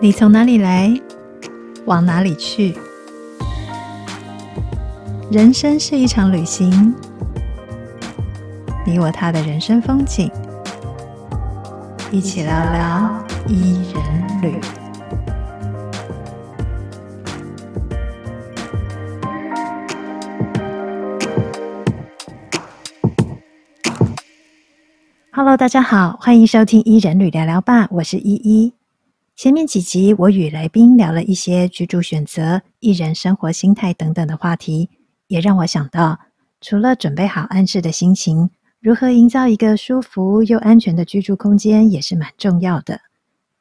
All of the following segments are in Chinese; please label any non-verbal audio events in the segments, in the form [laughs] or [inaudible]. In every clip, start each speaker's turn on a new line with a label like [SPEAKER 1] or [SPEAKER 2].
[SPEAKER 1] 你从哪里来，往哪里去？人生是一场旅行，你我他的人生风景，一起聊聊伊人旅。Hello，大家好，欢迎收听伊人旅聊聊吧，我是依依。前面几集我与来宾聊了一些居住选择、一人生活心态等等的话题，也让我想到，除了准备好安适的心情，如何营造一个舒服又安全的居住空间也是蛮重要的。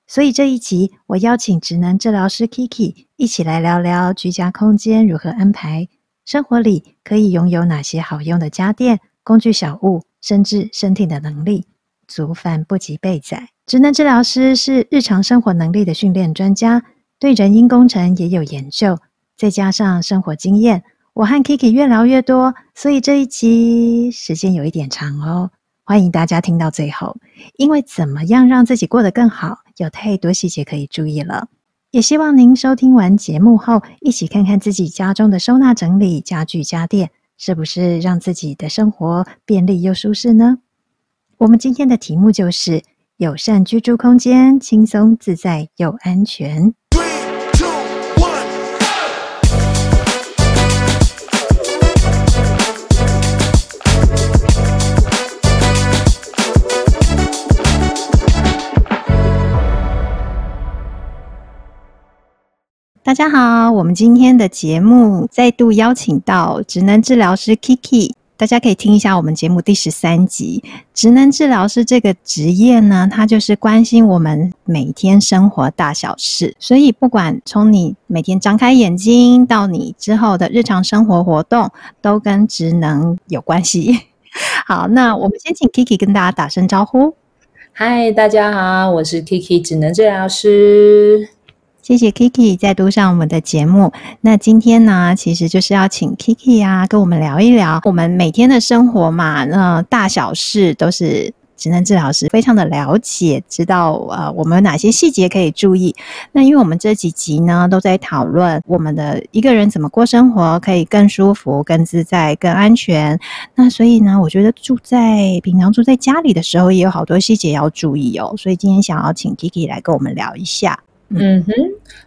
[SPEAKER 1] 所以这一集我邀请职能治疗师 Kiki 一起来聊聊居家空间如何安排，生活里可以拥有哪些好用的家电、工具小物。甚至身体的能力，族繁不及被宰。职能治疗师是日常生活能力的训练专家，对人因工程也有研究，再加上生活经验，我和 Kiki 越聊越多，所以这一集时间有一点长哦。欢迎大家听到最后，因为怎么样让自己过得更好，有太多细节可以注意了。也希望您收听完节目后，一起看看自己家中的收纳整理、家具家电。是不是让自己的生活便利又舒适呢？我们今天的题目就是友善居住空间，轻松自在又安全。大家好，我们今天的节目再度邀请到职能治疗师 Kiki，大家可以听一下我们节目第十三集。职能治疗师这个职业呢，它就是关心我们每天生活大小事，所以不管从你每天张开眼睛到你之后的日常生活活动，都跟职能有关系。[laughs] 好，那我们先请 Kiki 跟大家打声招呼。
[SPEAKER 2] 嗨，大家好，我是 Kiki，职能治疗师。
[SPEAKER 1] 谢谢 Kiki 再度上我们的节目。那今天呢，其实就是要请 Kiki 啊，跟我们聊一聊我们每天的生活嘛。那大小事都是职能治疗师非常的了解，知道呃我们有哪些细节可以注意。那因为我们这几集呢都在讨论我们的一个人怎么过生活可以更舒服、更自在、更安全。那所以呢，我觉得住在平常住在家里的时候，也有好多细节要注意哦。所以今天想要请 Kiki 来跟我们聊一下。
[SPEAKER 2] 嗯哼，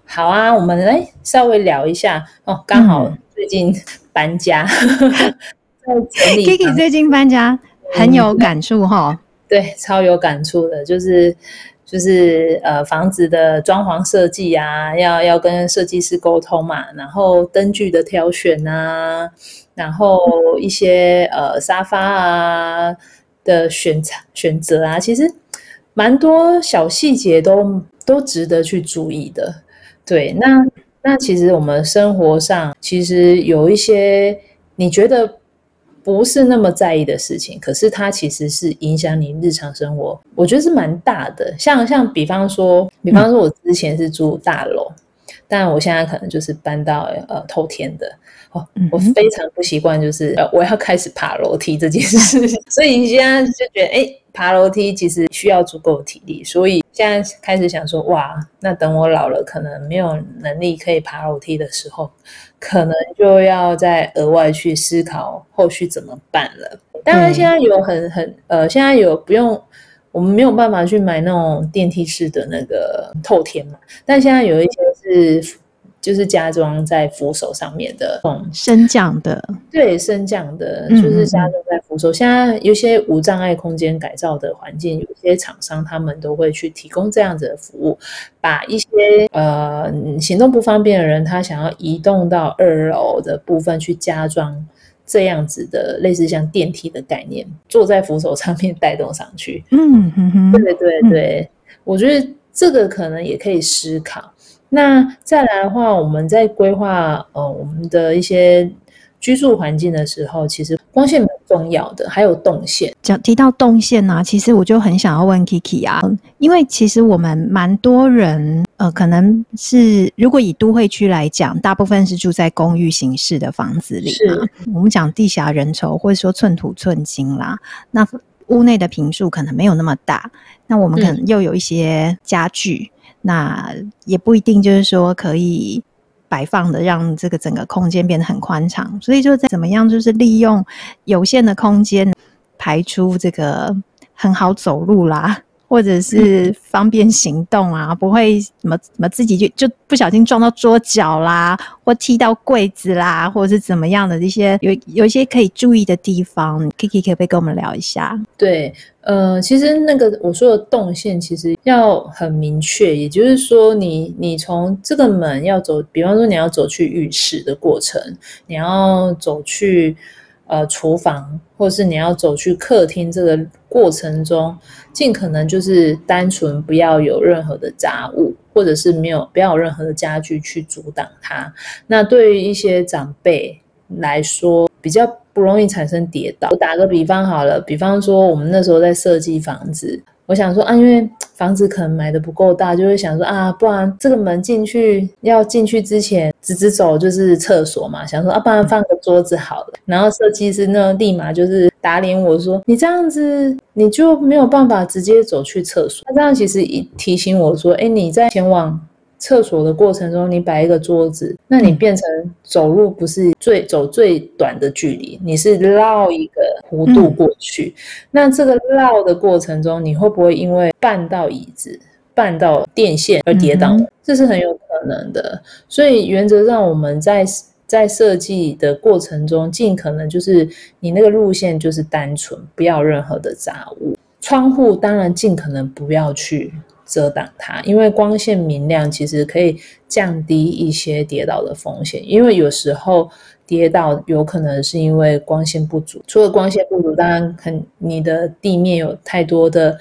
[SPEAKER 2] 好啊，我们来稍微聊一下哦。刚好最近搬家，嗯、[laughs] 在整理。
[SPEAKER 1] Kiki 最近搬家很有感触哈、哦，[laughs]
[SPEAKER 2] 对，超有感触的，就是就是呃，房子的装潢设计啊，要要跟设计师沟通嘛，然后灯具的挑选啊，然后一些呃沙发啊的选选择啊，其实蛮多小细节都。都值得去注意的，对，那那其实我们生活上其实有一些你觉得不是那么在意的事情，可是它其实是影响你日常生活，我觉得是蛮大的。像像比方说，比方说我之前是住大楼，嗯、但我现在可能就是搬到呃透天的。哦，我非常不习惯，就是呃，我要开始爬楼梯这件事情，[laughs] 所以你现在就觉得，哎、欸，爬楼梯其实需要足够的体力，所以现在开始想说，哇，那等我老了，可能没有能力可以爬楼梯的时候，可能就要再额外去思考后续怎么办了。当然，现在有很很呃，现在有不用，我们没有办法去买那种电梯式的那个透天嘛，但现在有一些是。就是加装在扶手上面的，嗯，
[SPEAKER 1] 升降的，
[SPEAKER 2] 对，升降的，就是加装在扶手。嗯、现在有些无障碍空间改造的环境，有些厂商他们都会去提供这样子的服务，把一些呃行动不方便的人，他想要移动到二楼的部分去加装这样子的类似像电梯的概念，坐在扶手上面带动上去。嗯哼哼，对对对，嗯、我觉得这个可能也可以思考。那再来的话，我们在规划呃我们的一些居住环境的时候，其实光线蛮重要的，还有动线。
[SPEAKER 1] 讲提到动线呢、啊，其实我就很想要问 Kiki 啊，因为其实我们蛮多人呃，可能是如果以都会区来讲，大部分是住在公寓形式的房子里嘛。是我们讲地狭人稠，或者说寸土寸金啦，那。屋内的坪数可能没有那么大，那我们可能又有一些家具，嗯、那也不一定就是说可以摆放的让这个整个空间变得很宽敞。所以就在怎么样，就是利用有限的空间排出这个很好走路啦。或者是方便行动啊，不会什么什么自己就就不小心撞到桌角啦，或踢到柜子啦，或者是怎么样的一些有有一些可以注意的地方，Kiki 可不可以跟我们聊一下？
[SPEAKER 2] 对，呃，其实那个我说的动线其实要很明确，也就是说你，你你从这个门要走，比方说你要走去浴室的过程，你要走去。呃，厨房，或是你要走去客厅，这个过程中，尽可能就是单纯不要有任何的杂物，或者是没有不要有任何的家具去阻挡它。那对于一些长辈来说，比较不容易产生跌倒。我打个比方好了，比方说我们那时候在设计房子。我想说啊，因为房子可能买的不够大，就会想说啊，不然这个门进去要进去之前直直走就是厕所嘛，想说啊，不然放个桌子好了。然后设计师呢，立马就是打脸我说，你这样子你就没有办法直接走去厕所。他这样其实一提醒我说，哎，你在前往。厕所的过程中，你摆一个桌子，那你变成走路不是最走最短的距离，你是绕一个弧度过去。嗯、那这个绕的过程中，你会不会因为绊到椅子、绊到电线而跌倒？嗯、这是很有可能的。所以原则上，我们在在设计的过程中，尽可能就是你那个路线就是单纯，不要任何的杂物。窗户当然尽可能不要去。遮挡它，因为光线明亮，其实可以降低一些跌倒的风险。因为有时候跌倒有可能是因为光线不足，除了光线不足，当然很你的地面有太多的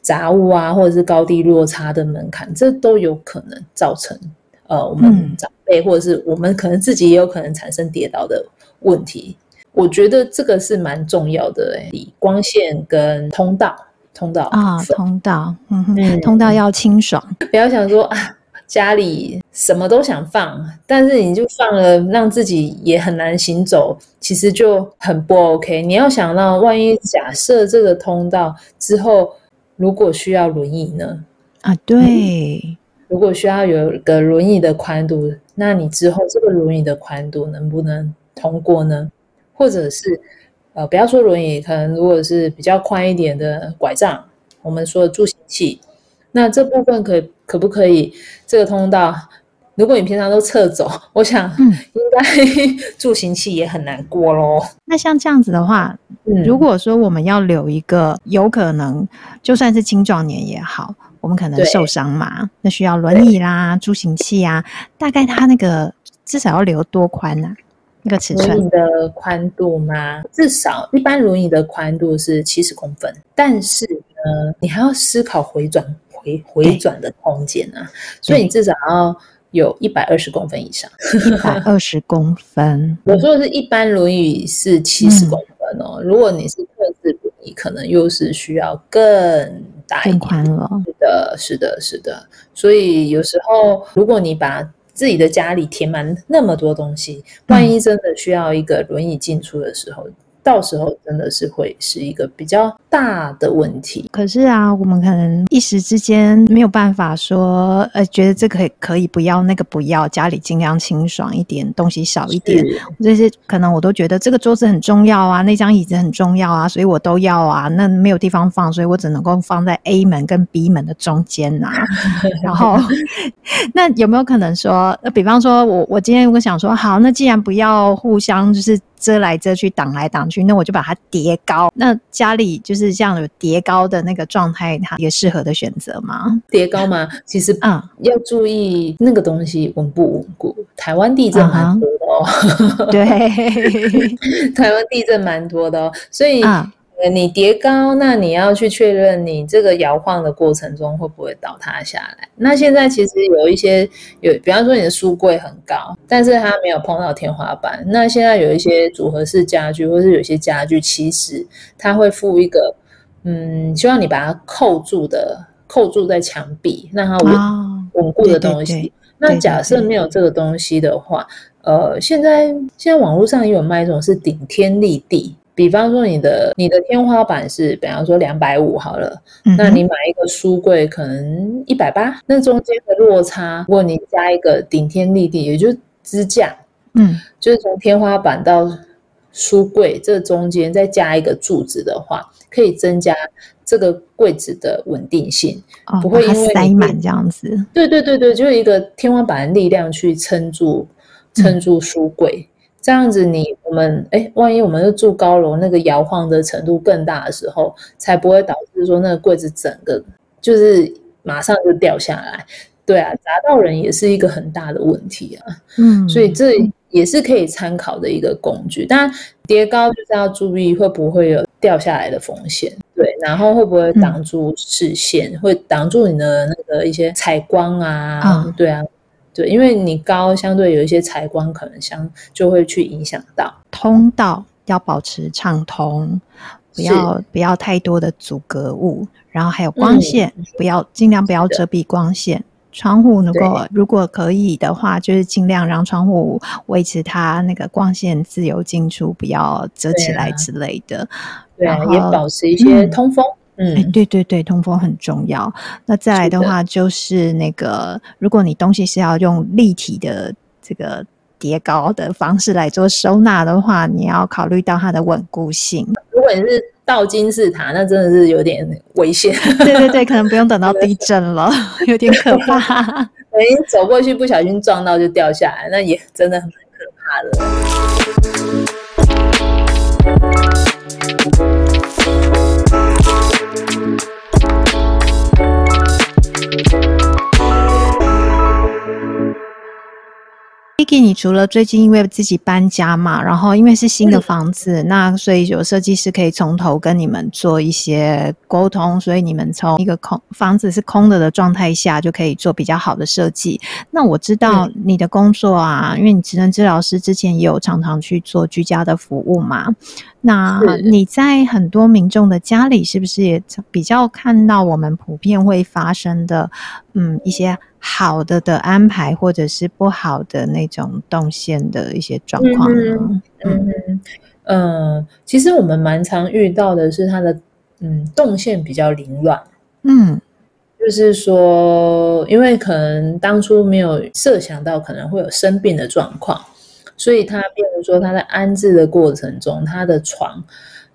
[SPEAKER 2] 杂物啊，或者是高低落差的门槛，这都有可能造成呃我们长辈或者是我们可能自己也有可能产生跌倒的问题。我觉得这个是蛮重要的，诶，光线跟通道。通道啊，
[SPEAKER 1] 通道，通道要清爽，
[SPEAKER 2] 不要想说啊，家里什么都想放，但是你就放了，让自己也很难行走，其实就很不 OK。你要想到，万一假设这个通道之后如果需要轮椅呢？
[SPEAKER 1] 啊，对，
[SPEAKER 2] 如果需要有个轮椅的宽度，那你之后这个轮椅的宽度能不能通过呢？或者是？呃，不要说轮椅，可能如果是比较宽一点的拐杖，我们说的助行器，那这部分可可不可以？这个通道，如果你平常都侧走，我想应该 [laughs] 助行器也很难过咯。
[SPEAKER 1] 那像这样子的话，嗯，如果说我们要留一个，有可能就算是青壮年也好，我们可能受伤嘛，那需要轮椅啦、助行器啊，大概它那个至少要留多宽呢？那个尺寸，
[SPEAKER 2] 的宽度吗？至少一般轮椅的宽度是七十公分，但是呢，你还要思考回转回回转的空间啊，所以你至少要有一百二十公分以上。
[SPEAKER 1] 一百二十公分，[laughs]
[SPEAKER 2] 我说的是一般轮椅是七十公分哦，嗯、如果你是特制轮椅，可能又是需要更大一点，
[SPEAKER 1] 更宽了。
[SPEAKER 2] 是的，是的，是的。所以有时候如果你把自己的家里填满那么多东西，万一真的需要一个轮椅进出的时候。到时候真的是会是一个比较大的问题。可是
[SPEAKER 1] 啊，我们可能一时之间没有办法说，呃，觉得这个可以可以不要，那个不要，家里尽量清爽一点，东西少一点。这些可能我都觉得这个桌子很重要啊，那张椅子很重要啊，所以我都要啊。那没有地方放，所以我只能够放在 A 门跟 B 门的中间呐、啊。[laughs] 然后，那有没有可能说，比方说我我今天如果想说，好，那既然不要互相就是。遮来遮去，挡来挡去，那我就把它叠高。那家里就是这样有叠高的那个状态，它也适合的选择吗？
[SPEAKER 2] 叠高吗？其实啊，要注意那个东西稳不稳固。台湾地震蛮多的哦，
[SPEAKER 1] 啊、对，[laughs]
[SPEAKER 2] 台湾地震蛮多的哦，所以。啊你叠高，那你要去确认你这个摇晃的过程中会不会倒塌下来。那现在其实有一些有，比方说你的书柜很高，但是它没有碰到天花板。那现在有一些组合式家具，或是有些家具，其实它会附一个，嗯，希望你把它扣住的，扣住在墙壁，让它稳稳固的东西。对对对，那假设没有这个东西的话，呃，现在现在网络上也有卖一种是顶天立地。比方说你的你的天花板是，比方说两百五好了，
[SPEAKER 1] 嗯，
[SPEAKER 2] 那你买一个书柜可能一百八，那中间的落差，如果你加一个顶天立地，也就是支架，
[SPEAKER 1] 嗯，
[SPEAKER 2] 就是从天花板到书柜这中间再加一个柱子的话，可以增加这个柜子的稳定性，
[SPEAKER 1] 哦、
[SPEAKER 2] 不会因为
[SPEAKER 1] 塞满这样子。
[SPEAKER 2] 对对对对，就是一个天花板的力量去撑住撑住书柜。嗯这样子你，你我们哎，万一我们是住高楼，那个摇晃的程度更大的时候，才不会导致说那个柜子整个就是马上就掉下来。对啊，砸到人也是一个很大的问题啊。
[SPEAKER 1] 嗯，
[SPEAKER 2] 所以这也是可以参考的一个工具。当然，叠高就是要注意会不会有掉下来的风险。对，然后会不会挡住视线，嗯、会挡住你的那个一些采光啊？嗯、对啊。对，因为你高，相对有一些采光可能相就会去影响到
[SPEAKER 1] 通道，要保持畅通，不要不要太多的阻隔物，然后还有光线，嗯、不要尽量不要遮蔽光线。窗户如果如果可以的话，就是尽量让窗户维持它那个光线自由进出，不要遮起来之类的。
[SPEAKER 2] 对也保持一些通风。嗯
[SPEAKER 1] 嗯、欸，对对对，通风很重要。那再来的话，就是那个，如果你东西是要用立体的这个叠高的方式来做收纳的话，你要考虑到它的稳固性。
[SPEAKER 2] 如果你是倒金字塔，那真的是有点危险。
[SPEAKER 1] 对对对，可能不用等到地震了，[laughs] 有点可怕。[laughs]
[SPEAKER 2] 等你走过去不小心撞到就掉下来，那也真的很可怕的。
[SPEAKER 1] Vicky，你除了最近因为自己搬家嘛，然后因为是新的房子，嗯、那所以有设计师可以从头跟你们做一些沟通，所以你们从一个空房子是空的的状态下就可以做比较好的设计。那我知道你的工作啊，嗯、因为你职能治疗师之前也有常常去做居家的服务嘛。那你在很多民众的家里，是不是也比较看到我们普遍会发生的，嗯，一些好的的安排，或者是不好的那种动线的一些状况呢？
[SPEAKER 2] 嗯嗯嗯，其实我们蛮常遇到的是它的嗯动线比较凌乱，嗯，就是说，因为可能当初没有设想到可能会有生病的状况。所以他，比如说他在安置的过程中，他的床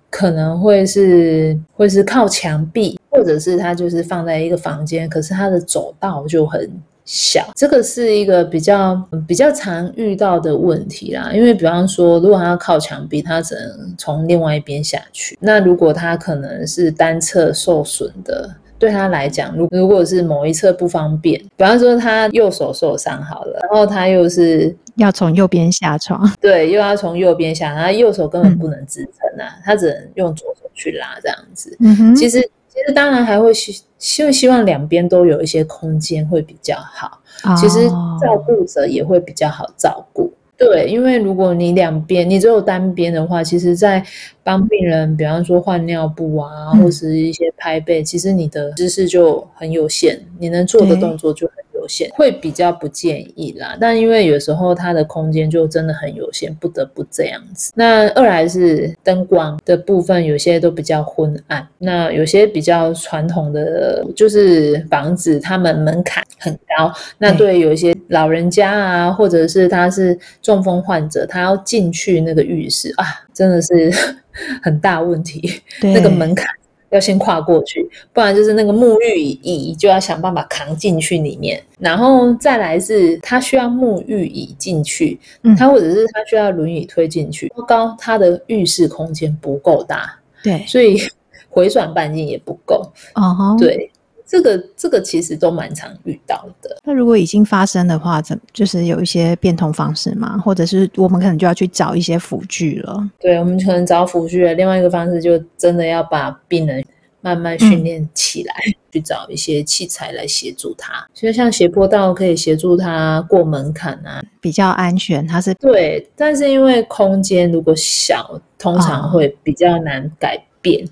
[SPEAKER 2] 可能会是会是靠墙壁，或者是他就是放在一个房间，可是他的走道就很小。这个是一个比较比较常遇到的问题啦。因为比方说，如果他要靠墙壁，他只能从另外一边下去。那如果他可能是单侧受损的。对他来讲，如如果是某一侧不方便，比方说他右手受伤好了，然后他又是
[SPEAKER 1] 要从右边下床，
[SPEAKER 2] 对，又要从右边下，他右手根本不能支撑啊，嗯、他只能用左手去拉这样子。嗯哼，其实其实当然还会希希希望两边都有一些空间会比较好，哦、其实照顾者也会比较好照顾。对，因为如果你两边你只有单边的话，其实，在帮病人，比方说换尿布啊，或是一些拍背，其实你的知识就很有限，你能做的动作就很有限，会比较不建议啦。但因为有时候它的空间就真的很有限，不得不这样子。那二来是灯光的部分，有些都比较昏暗。那有些比较传统的，就是房子，他们门槛很高。那对有一些老人家啊，或者是他是中风患者，他要进去那个浴室啊，真的是 [laughs] 很大问题。那个门槛。要先跨过去，不然就是那个沐浴椅就要想办法扛进去里面，然后再来是他需要沐浴椅进去，嗯，他或者是他需要轮椅推进去，高他的浴室空间不够大，
[SPEAKER 1] 对，
[SPEAKER 2] 所以回转半径也不够，
[SPEAKER 1] 哦吼，
[SPEAKER 2] 对，这个这个其实都蛮常遇到的。
[SPEAKER 1] 那如果已经发生的话，怎就是有一些变通方式吗？或者是我们可能就要去找一些辅具了？
[SPEAKER 2] 对，我们可能找辅具。另外一个方式就真的要把病人慢慢训练起来，嗯、去找一些器材来协助他。就像斜坡道可以协助他过门槛啊，
[SPEAKER 1] 比较安全。它是
[SPEAKER 2] 对，但是因为空间如果小，通常会比较难改变。哦、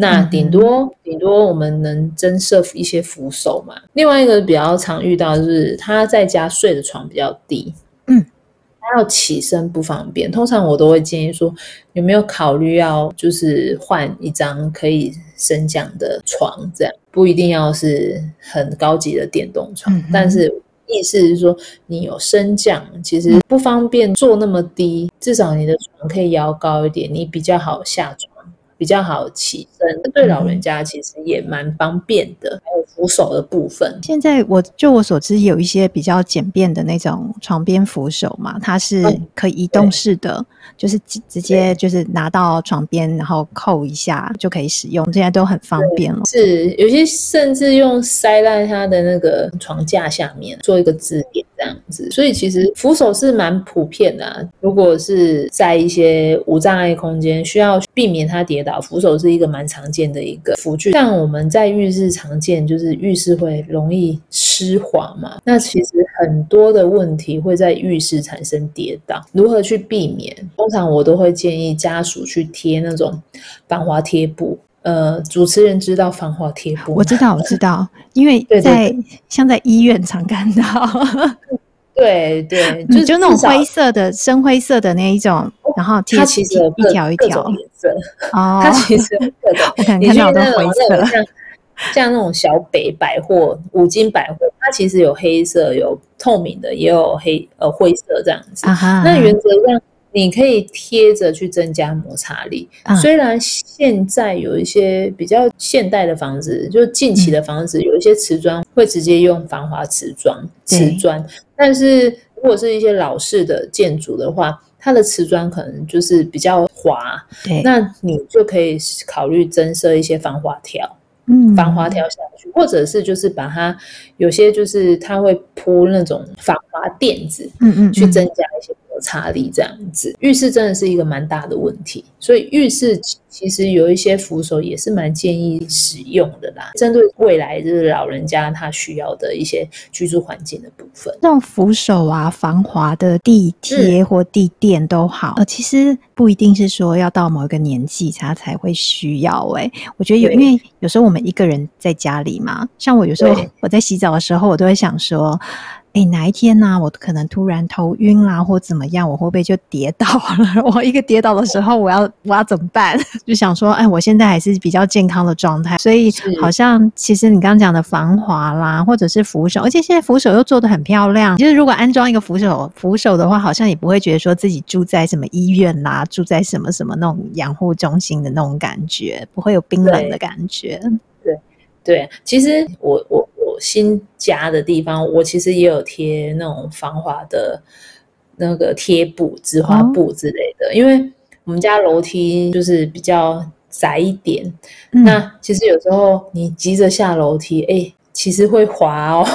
[SPEAKER 2] 那顶多、嗯、顶多我们能增设一些扶手嘛。另外一个比较常遇到的就是他在家睡的床比较低，嗯，他要起身不方便，通常我都会建议说，有没有考虑要就是换一张可以升降的床，这样不一定要是很高级的电动床，嗯、但是意思是说你有升降，其实不方便坐那么低，至少你的床可以摇高一点，你比较好下床。比较好起身，对老人家其实也蛮方便的。嗯、还有扶手的部分，
[SPEAKER 1] 现在我就我所知有一些比较简便的那种床边扶手嘛，它是可以移动式的，嗯、就是直接就是拿到床边，然后扣一下就可以使用，现在都很方便了。
[SPEAKER 2] 是有些甚至用塞在它的那个床架下面做一个支点这样子，所以其实扶手是蛮普遍的、啊。如果是在一些无障碍空间，需要避免它跌倒。扶手是一个蛮常见的一个辅具，像我们在浴室常见，就是浴室会容易湿滑嘛。那其实很多的问题会在浴室产生跌倒，如何去避免？通常我都会建议家属去贴那种防滑贴布。呃，主持人知道防滑贴布？
[SPEAKER 1] 我知道，我知道，因为 [laughs] 在像在医院常看到。
[SPEAKER 2] 对对，就
[SPEAKER 1] 就那种灰色的、深灰色的那一种，然后
[SPEAKER 2] 它其实有
[SPEAKER 1] 一条一条
[SPEAKER 2] 颜色
[SPEAKER 1] 哦，[laughs]
[SPEAKER 2] 它其实 [laughs]
[SPEAKER 1] 我看看到的灰色，
[SPEAKER 2] 像像那种小北百货、五金百货，它其实有黑色、有透明的，也有黑呃灰色这样子。那原则上你可以贴着去增加摩擦力。啊、虽然现在有一些比较现代的房子，就近期的房子，嗯、有一些瓷砖会直接用防滑瓷砖，瓷砖。但是，如果是一些老式的建筑的话，它的瓷砖可能就是比较滑，对，那你就可以考虑增设一些防滑条，嗯，防滑条下去，或者是就是把它有些就是它会铺那种防滑垫子，嗯嗯，去增加一些。差力这样子，浴室真的是一个蛮大的问题，所以浴室其实有一些扶手也是蛮建议使用的啦。针对未来就是老人家他需要的一些居住环境的部分，
[SPEAKER 1] 那种扶手啊、防滑的地贴或地垫都好。呃，其实不一定是说要到某一个年纪他才会需要。哎，我觉得有，因为有时候我们一个人在家里嘛，像我有时候我在洗澡的时候，我都会想说。哎，哪一天呢、啊？我可能突然头晕啦，或怎么样，我会不会就跌倒了？[laughs] 我一个跌倒的时候，我要我要怎么办？[laughs] 就想说，哎，我现在还是比较健康的状态，所以好像其实你刚刚讲的防滑啦，或者是扶手，而且现在扶手又做得很漂亮。就是如果安装一个扶手扶手的话，好像也不会觉得说自己住在什么医院啦，住在什么什么那种养护中心的那种感觉，不会有冰冷的感觉。
[SPEAKER 2] 对对，其实我我我。新家的地方，我其实也有贴那种防滑的那个贴布、纸滑布之类的。哦、因为我们家楼梯就是比较窄一点，嗯、那其实有时候你急着下楼梯，哎、欸，其实会滑哦，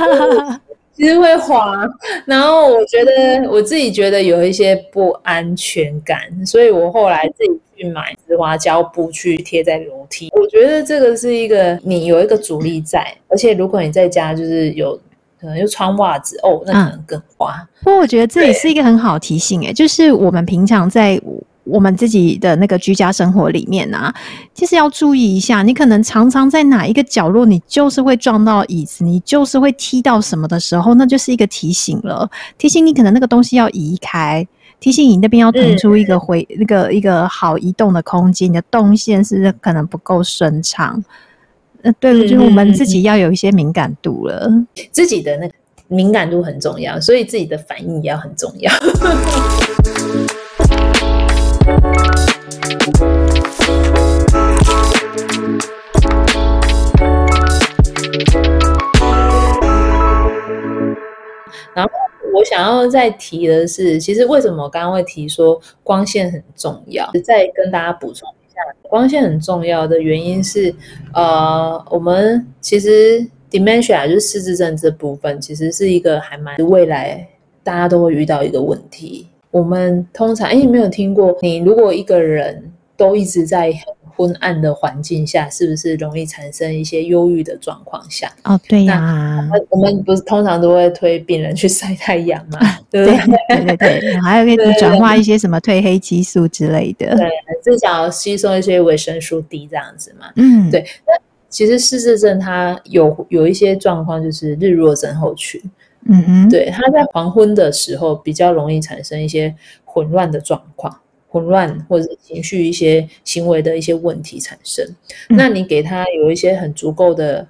[SPEAKER 2] [laughs] 其实会滑。然后我觉得我自己觉得有一些不安全感，所以我后来自己。去买止滑胶布去贴在楼梯，我觉得这个是一个你有一个阻力在，而且如果你在家就是有可能又穿袜子哦，那可能更滑。
[SPEAKER 1] 不过我觉得这也是一个很好提醒诶，就是我们平常在我们自己的那个居家生活里面啊，其实要注意一下，你可能常常在哪一个角落，你就是会撞到椅子，你就是会踢到什么的时候，那就是一个提醒了，提醒你可能那个东西要移开。提醒你那边要腾出一个回、嗯、那个一个好移动的空间，你的动线是可能不够顺畅。呃，对了，就是我们自己要有一些敏感度了，
[SPEAKER 2] 自己的那个敏感度很重要，所以自己的反应也要很重要。[laughs] 然后。我想要再提的是，其实为什么我刚刚会提说光线很重要？再跟大家补充一下，光线很重要的原因是，呃，我们其实 dementia 就是失智症这部分，其实是一个还蛮未来大家都会遇到一个问题。我们通常，哎，你没有听过？你如果一个人都一直在。昏暗的环境下，是不是容易产生一些忧郁的状况下？
[SPEAKER 1] 哦，对呀、啊，
[SPEAKER 2] 我们不是通常都会推病人去晒太阳嘛？对
[SPEAKER 1] 对对对，还有可以转化一些什么褪黑激素之类的，
[SPEAKER 2] 对，至少吸收一些维生素 D 这样子嘛。
[SPEAKER 1] 嗯，
[SPEAKER 2] 对。那其实失智症它有有一些状况，就是日弱症候群。
[SPEAKER 1] 嗯哼，
[SPEAKER 2] 对，它在黄昏的时候比较容易产生一些混乱的状况，混乱或者情绪一些行为的一些问题产生。嗯、那你给它有一些很足够的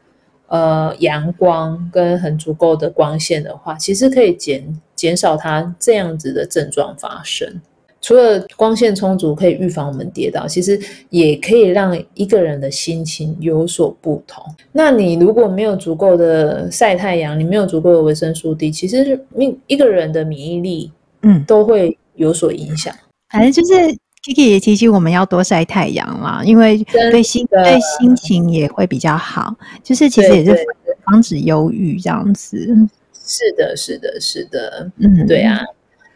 [SPEAKER 2] 呃阳光跟很足够的光线的话，其实可以减减少它这样子的症状发生。除了光线充足可以预防我们跌倒，其实也可以让一个人的心情有所不同。那你如果没有足够的晒太阳，你没有足够的维生素 D，其实一个人的免疫力，嗯，都会有所影响。
[SPEAKER 1] 反正就是 Kiki 也提醒我们要多晒太阳啦，因为对心对心情也会比较好。就是其实也是防止忧郁这样子。
[SPEAKER 2] 是的，是的，是的，嗯，对啊。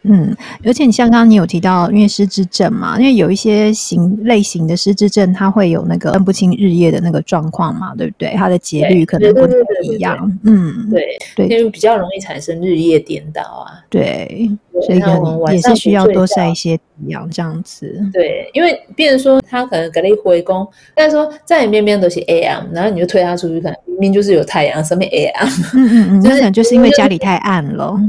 [SPEAKER 1] 嗯，而且你像刚刚你有提到，因为失智症嘛，因为有一些型类型的失智症，它会有那个分不清日夜的那个状况嘛，对不对？它的节律可能不太一样。嗯，
[SPEAKER 2] 对对，就比较容易产生日夜颠倒啊。
[SPEAKER 1] 对，所以可能也是需要多晒一些太阳这样子。
[SPEAKER 2] 对，因为别人说他可能给你回宫，但是说在你面边都是 AM，然后你就推他出去，可能明明就是有太阳，上面 AM。
[SPEAKER 1] 嗯嗯嗯，[laughs] 那可能就是因为家里太暗了。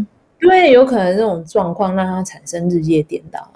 [SPEAKER 2] 因为有可能这种状况让它产生日夜颠倒，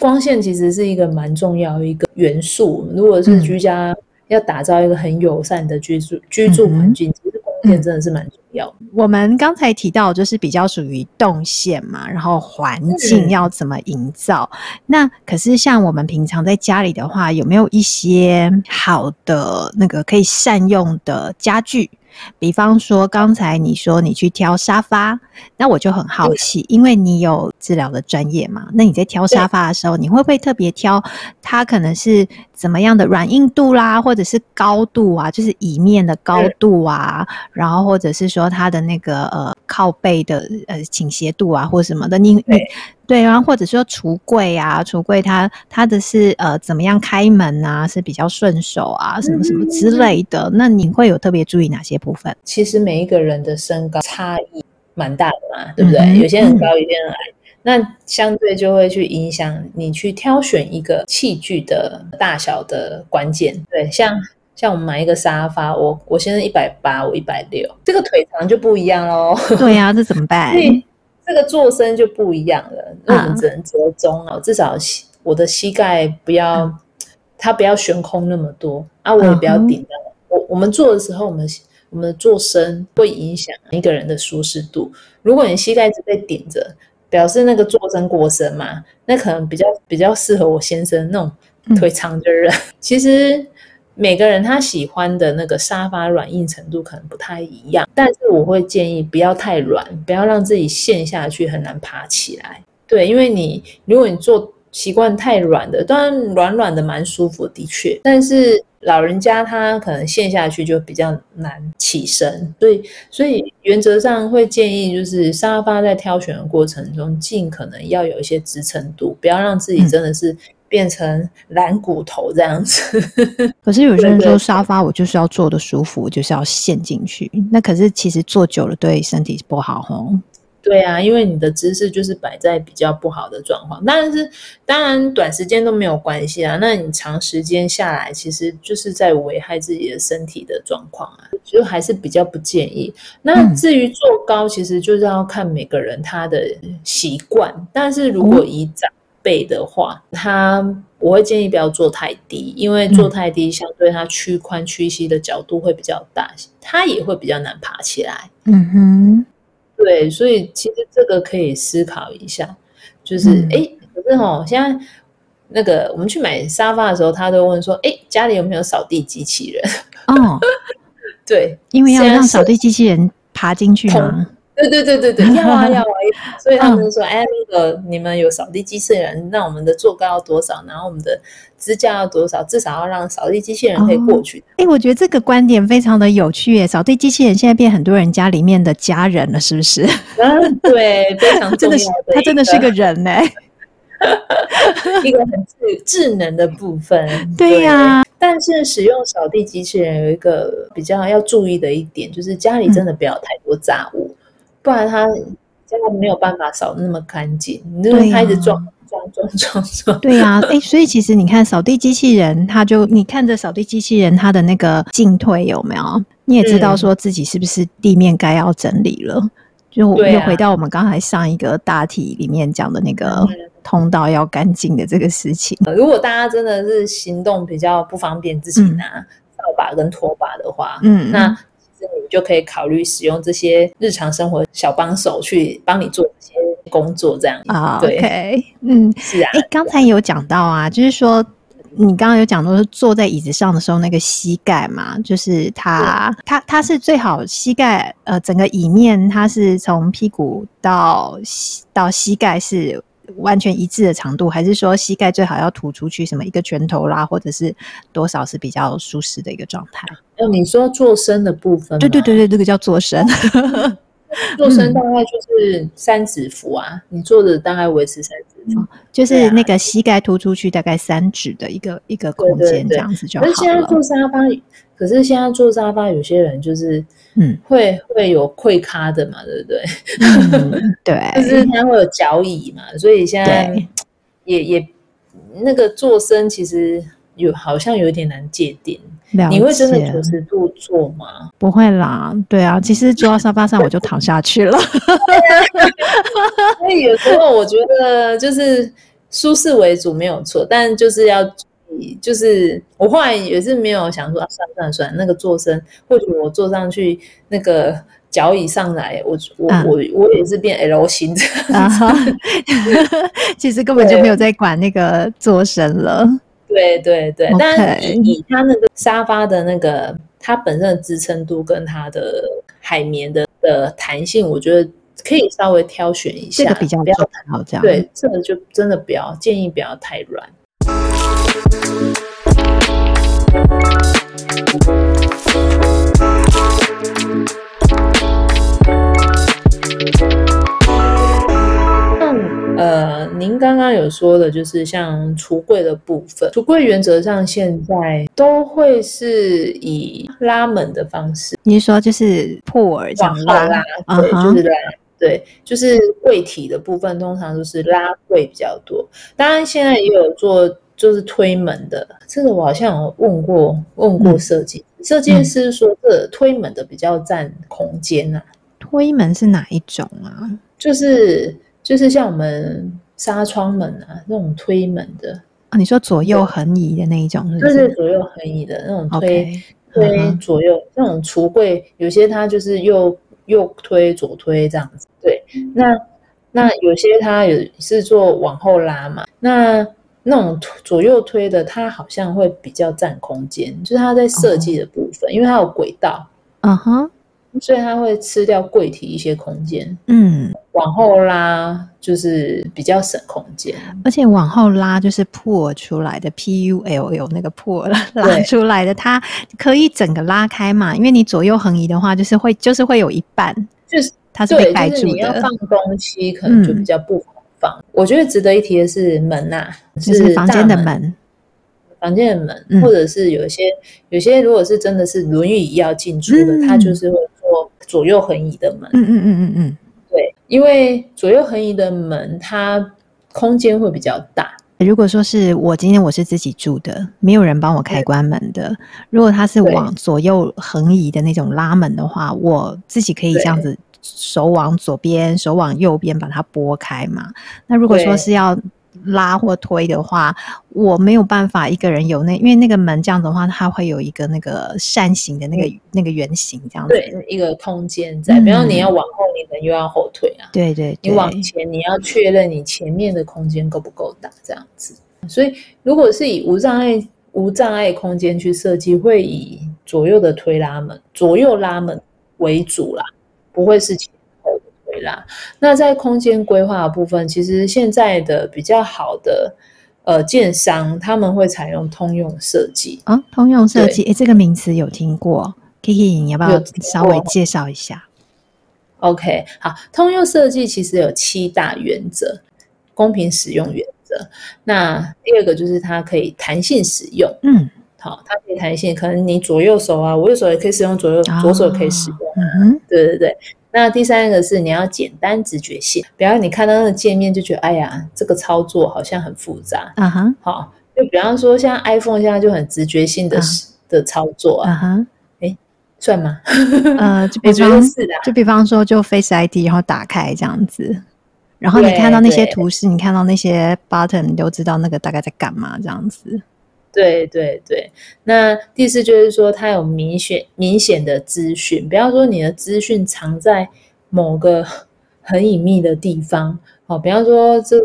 [SPEAKER 2] 光线其实是一个蛮重要的一个元素。如果是居家要打造一个很友善的居住居住环境，其实光线真的是蛮重要的。
[SPEAKER 1] 我们刚才提到就是比较属于动线嘛，然后环境要怎么营造？那可是像我们平常在家里的话，有没有一些好的那个可以善用的家具？比方说，刚才你说你去挑沙发，那我就很好奇，因为你有治疗的专业嘛，那你在挑沙发的时候，你会不会特别挑它可能是怎么样的软硬度啦，或者是高度啊，就是椅面的高度啊，然后或者是说它的那个呃靠背的呃倾斜度啊，或什么的，你你。对，然后或者说橱柜啊，橱柜它它的是呃怎么样开门啊，是比较顺手啊，什么什么之类的。那你会有特别注意哪些部分？
[SPEAKER 2] 其实每一个人的身高差异蛮大的嘛，对不对？嗯、有些人高，有些人矮，那相对就会去影响你去挑选一个器具的大小的关键。对，像像我们买一个沙发，我我现在一百八，我一百六，这个腿长就不一样喽。
[SPEAKER 1] 对呀、啊，这怎么办？[laughs]
[SPEAKER 2] 这个坐身就不一样了，那我们只能折中哦。至少我的膝盖不要，嗯、它不要悬空那么多啊，我也不要顶到。嗯、我我们坐的时候，我们我们的坐身会影响一个人的舒适度。如果你膝盖一直被顶着，表示那个坐身过深嘛，那可能比较比较适合我先生那种腿长的人。嗯、[laughs] 其实。每个人他喜欢的那个沙发软硬程度可能不太一样，但是我会建议不要太软，不要让自己陷下去很难爬起来。对，因为你如果你坐习惯太软的，当然软软的蛮舒服的确，但是老人家他可能陷下去就比较难起身，所以所以原则上会建议就是沙发在挑选的过程中尽可能要有一些支撑度，不要让自己真的是。嗯变成懒骨头这样子，[laughs]
[SPEAKER 1] 可是有些人说沙发我就是要坐的舒服，我就是要陷进去。那可是其实坐久了对身体不好哦。
[SPEAKER 2] 对啊，因为你的姿势就是摆在比较不好的状况。但是当然短时间都没有关系啊，那你长时间下来，其实就是在危害自己的身体的状况啊，就还是比较不建议。那至于坐高，其实就是要看每个人他的习惯。但是如果以长背的话，他我会建议不要做太低，因为做太低相对它屈髋屈膝的角度会比较大，它也会比较难爬起来。嗯哼，对，所以其实这个可以思考一下，就是哎、嗯，可是哦，现在那个我们去买沙发的时候，他都问说，哎，家里有没有扫地机器人？哦，[laughs] 对，
[SPEAKER 1] 因为要让扫地机器人爬进去吗？
[SPEAKER 2] 对对对对对，要啊要啊，所以他们就说，哎，那个你们有扫地机器人，那我们的坐高要多少？然后我们的支架要多少？至少要让扫地机器人可以过去。
[SPEAKER 1] 哎，我觉得这个观点非常的有趣耶！扫地机器人现在变很多人家里面的家人了，是不是？
[SPEAKER 2] 嗯，对，非常重要 [laughs] 的，
[SPEAKER 1] 他真的是个人呢，[laughs]
[SPEAKER 2] 一个很智智能的部分。
[SPEAKER 1] 对呀，
[SPEAKER 2] 但是使用扫地机器人有一个比较要注意的一点，就是家里真的不要太多杂物。不然他真的没有办法扫那么干净，你就开始撞撞撞撞撞。
[SPEAKER 1] 对呀，[laughs] 哎，所以其实你看扫地机器人，它就你看着扫地机器人，它的那个进退有没有？你也知道说自己是不是地面该要整理了。就又回到我们刚才上一个大题里面讲的那个通道要干净的这个事情。
[SPEAKER 2] 嗯、如果大家真的是行动比较不方便，自己拿扫把跟拖把的话，嗯，那你就可以考虑使用这些日常生活小帮手去帮你做这些工作，这样
[SPEAKER 1] 啊。
[SPEAKER 2] 对
[SPEAKER 1] ，okay, 嗯，
[SPEAKER 2] 是啊。
[SPEAKER 1] 哎，刚才有讲到啊，就是说。你刚刚有讲到是坐在椅子上的时候，那个膝盖嘛，就是它，它，它是最好膝盖，呃，整个椅面它是从屁股到到膝盖是完全一致的长度，还是说膝盖最好要突出去，什么一个拳头啦，或者是多少是比较舒适的一个状态？
[SPEAKER 2] 哦，你说坐身的部分？
[SPEAKER 1] 对对对对，这个叫坐身。
[SPEAKER 2] 坐身大概就是三指幅啊，嗯、你坐着大概维持三指
[SPEAKER 1] 就是那个膝盖突出去大概三指的一个一个空间，这样子就好了。
[SPEAKER 2] 可是现在坐沙发，可是现在坐沙发，有些人就是嗯，会会有溃咖的嘛，对不对？
[SPEAKER 1] 嗯、对，[laughs]
[SPEAKER 2] 就是它会有脚椅嘛，所以现在也也那个坐身其实有好像有点难界定。你会真的九十度坐吗？
[SPEAKER 1] 不会啦，对啊，其实坐到沙发上我就躺下去了。[laughs]
[SPEAKER 2] 所以有时候我觉得就是舒适为主没有错，但就是要就是我后来也是没有想说，啊、算算算，那个坐身，或许我坐上去那个脚椅上来，我我、啊、我我也是变 L 型的。啊、[laughs]
[SPEAKER 1] 其实根本就没有在管那个坐身了。
[SPEAKER 2] 对对对，但是以以它那个沙发的那个它本身的支撑度跟它的海绵的的弹性，我觉得可以稍微挑选一下，
[SPEAKER 1] 这个比较不要好这样。
[SPEAKER 2] 对，这个就真的不要建议不要太软。呃，您刚刚有说的，就是像橱柜的部分，橱柜原则上现在都会是以拉门的方式。
[SPEAKER 1] 你是说就是破耳这样
[SPEAKER 2] 拉？拉对，就是拉。对，就是柜体的部分，通常都是拉柜比较多。当然，现在也有做就是推门的，这个我好像有问过问过设计、嗯、设计师说，这推门的比较占空间啊。
[SPEAKER 1] 推门是哪一种啊？
[SPEAKER 2] 就是。就是像我们纱窗门啊，那种推门的
[SPEAKER 1] 啊，你说左右横移的那一种是不是？
[SPEAKER 2] 就是左右横移的那种推、okay. 推左右，那种橱柜有些它就是右右推左推这样子。对，那那有些它有是做往后拉嘛，那那种左右推的，它好像会比较占空间，就是它在设计的部分，uh -huh. 因为它有轨道，嗯哼。所以它会吃掉柜体一些空间，嗯，往后拉就是比较省空间，
[SPEAKER 1] 而且往后拉就是 pull 出来的 P U L L 那个 pull 拉出来的，它可以整个拉开嘛，因为你左右横移的话，就是会就是会有一半，
[SPEAKER 2] 就是
[SPEAKER 1] 它是被盖住的。
[SPEAKER 2] 就是、你要放东西可能就比较不好我觉得值得一提的是门呐、啊，
[SPEAKER 1] 就是房间的门。
[SPEAKER 2] 房间的门、嗯，或者是有些有些，如果是真的是轮椅要进出的，它、嗯、就是会做左右横移的门。嗯嗯嗯嗯嗯，对，因为左右横移的门，它空间会比较大。
[SPEAKER 1] 如果说是我今天我是自己住的，没有人帮我开关门的，如果它是往左右横移的那种拉门的话，我自己可以这样子手往左边，手往右边把它拨开嘛。那如果说是要拉或推的话，我没有办法一个人有那，因为那个门这样子的话，它会有一个那个扇形的那个、嗯、那个圆形这样子，
[SPEAKER 2] 对，一个空间在。比方你要往后，你可能又要后退啊。
[SPEAKER 1] 对，对对，
[SPEAKER 2] 你往前，你要确认你前面的空间够不够大，这样子。所以，如果是以无障碍无障碍空间去设计，会以左右的推拉门、左右拉门为主啦，不会是。啦，那在空间规划的部分，其实现在的比较好的呃建商，他们会采用通用设计
[SPEAKER 1] 啊。通用设计，哎，这个名词有听过？Kiki，你要不要稍微介绍一下
[SPEAKER 2] ？OK，好，通用设计其实有七大原则，公平使用原则。那第二个就是它可以弹性使用，嗯，好，它可以弹性，可能你左右手啊，我右手也可以使用，左右、哦、左手也可以使用，嗯哼，对对对。那第三个是你要简单直觉性，比方你看到那个界面就觉得，哎呀，这个操作好像很复杂，啊哈，好，就比方说像 iPhone 现在就很直觉性的、uh. 的操作啊，啊哈，哎，算吗？
[SPEAKER 1] 呃，就 [laughs] 比方是的，就比方说，就 Face ID，然后打开这样子，然后你看到那些图示，你看到那些 button，你都知道那个大概在干嘛这样子。
[SPEAKER 2] 对对对，那第四就是说，它有明显明显的资讯，不要说你的资讯藏在某个很隐秘的地方，好，比方说这是。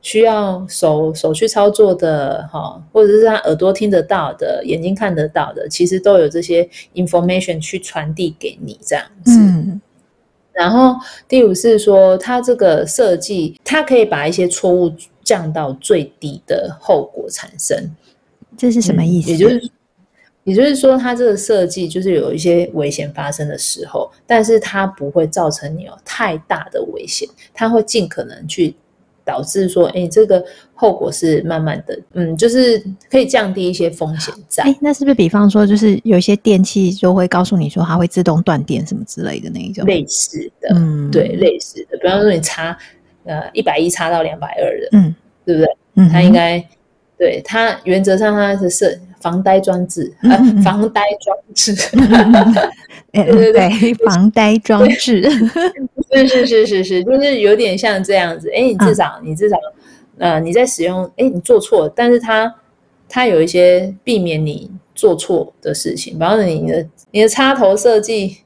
[SPEAKER 2] 需要手手去操作的哈，或者是他耳朵听得到的，眼睛看得到的，其实都有这些 information 去传递给你这样子。嗯。然后第五是说，它这个设计，它可以把一些错误降到最低的后果产生。
[SPEAKER 1] 这是什么意思？
[SPEAKER 2] 嗯，也就是，也就是说，它这个设计就是有一些危险发生的时候，但是它不会造成你有太大的危险，它会尽可能去。导致说，哎，这个后果是慢慢的，嗯，就是可以降低一些风险在。
[SPEAKER 1] 哎，那是不是比方说，就是有一些电器就会告诉你说，它会自动断电什么之类的那一种？
[SPEAKER 2] 类似的，嗯，对，类似的。比方说，你插呃一百一插到两百二的，嗯，对不对？嗯，它应该对它原则上它是设防呆装置，呃，[laughs] 防呆装置。
[SPEAKER 1] 对 [laughs] 对对，防呆装置，[laughs]
[SPEAKER 2] 是是是是是，就是有点像这样子。哎，你至少、嗯、你至少，呃，你在使用，哎，你做错，但是它它有一些避免你做错的事情，比方说你的你的插头设计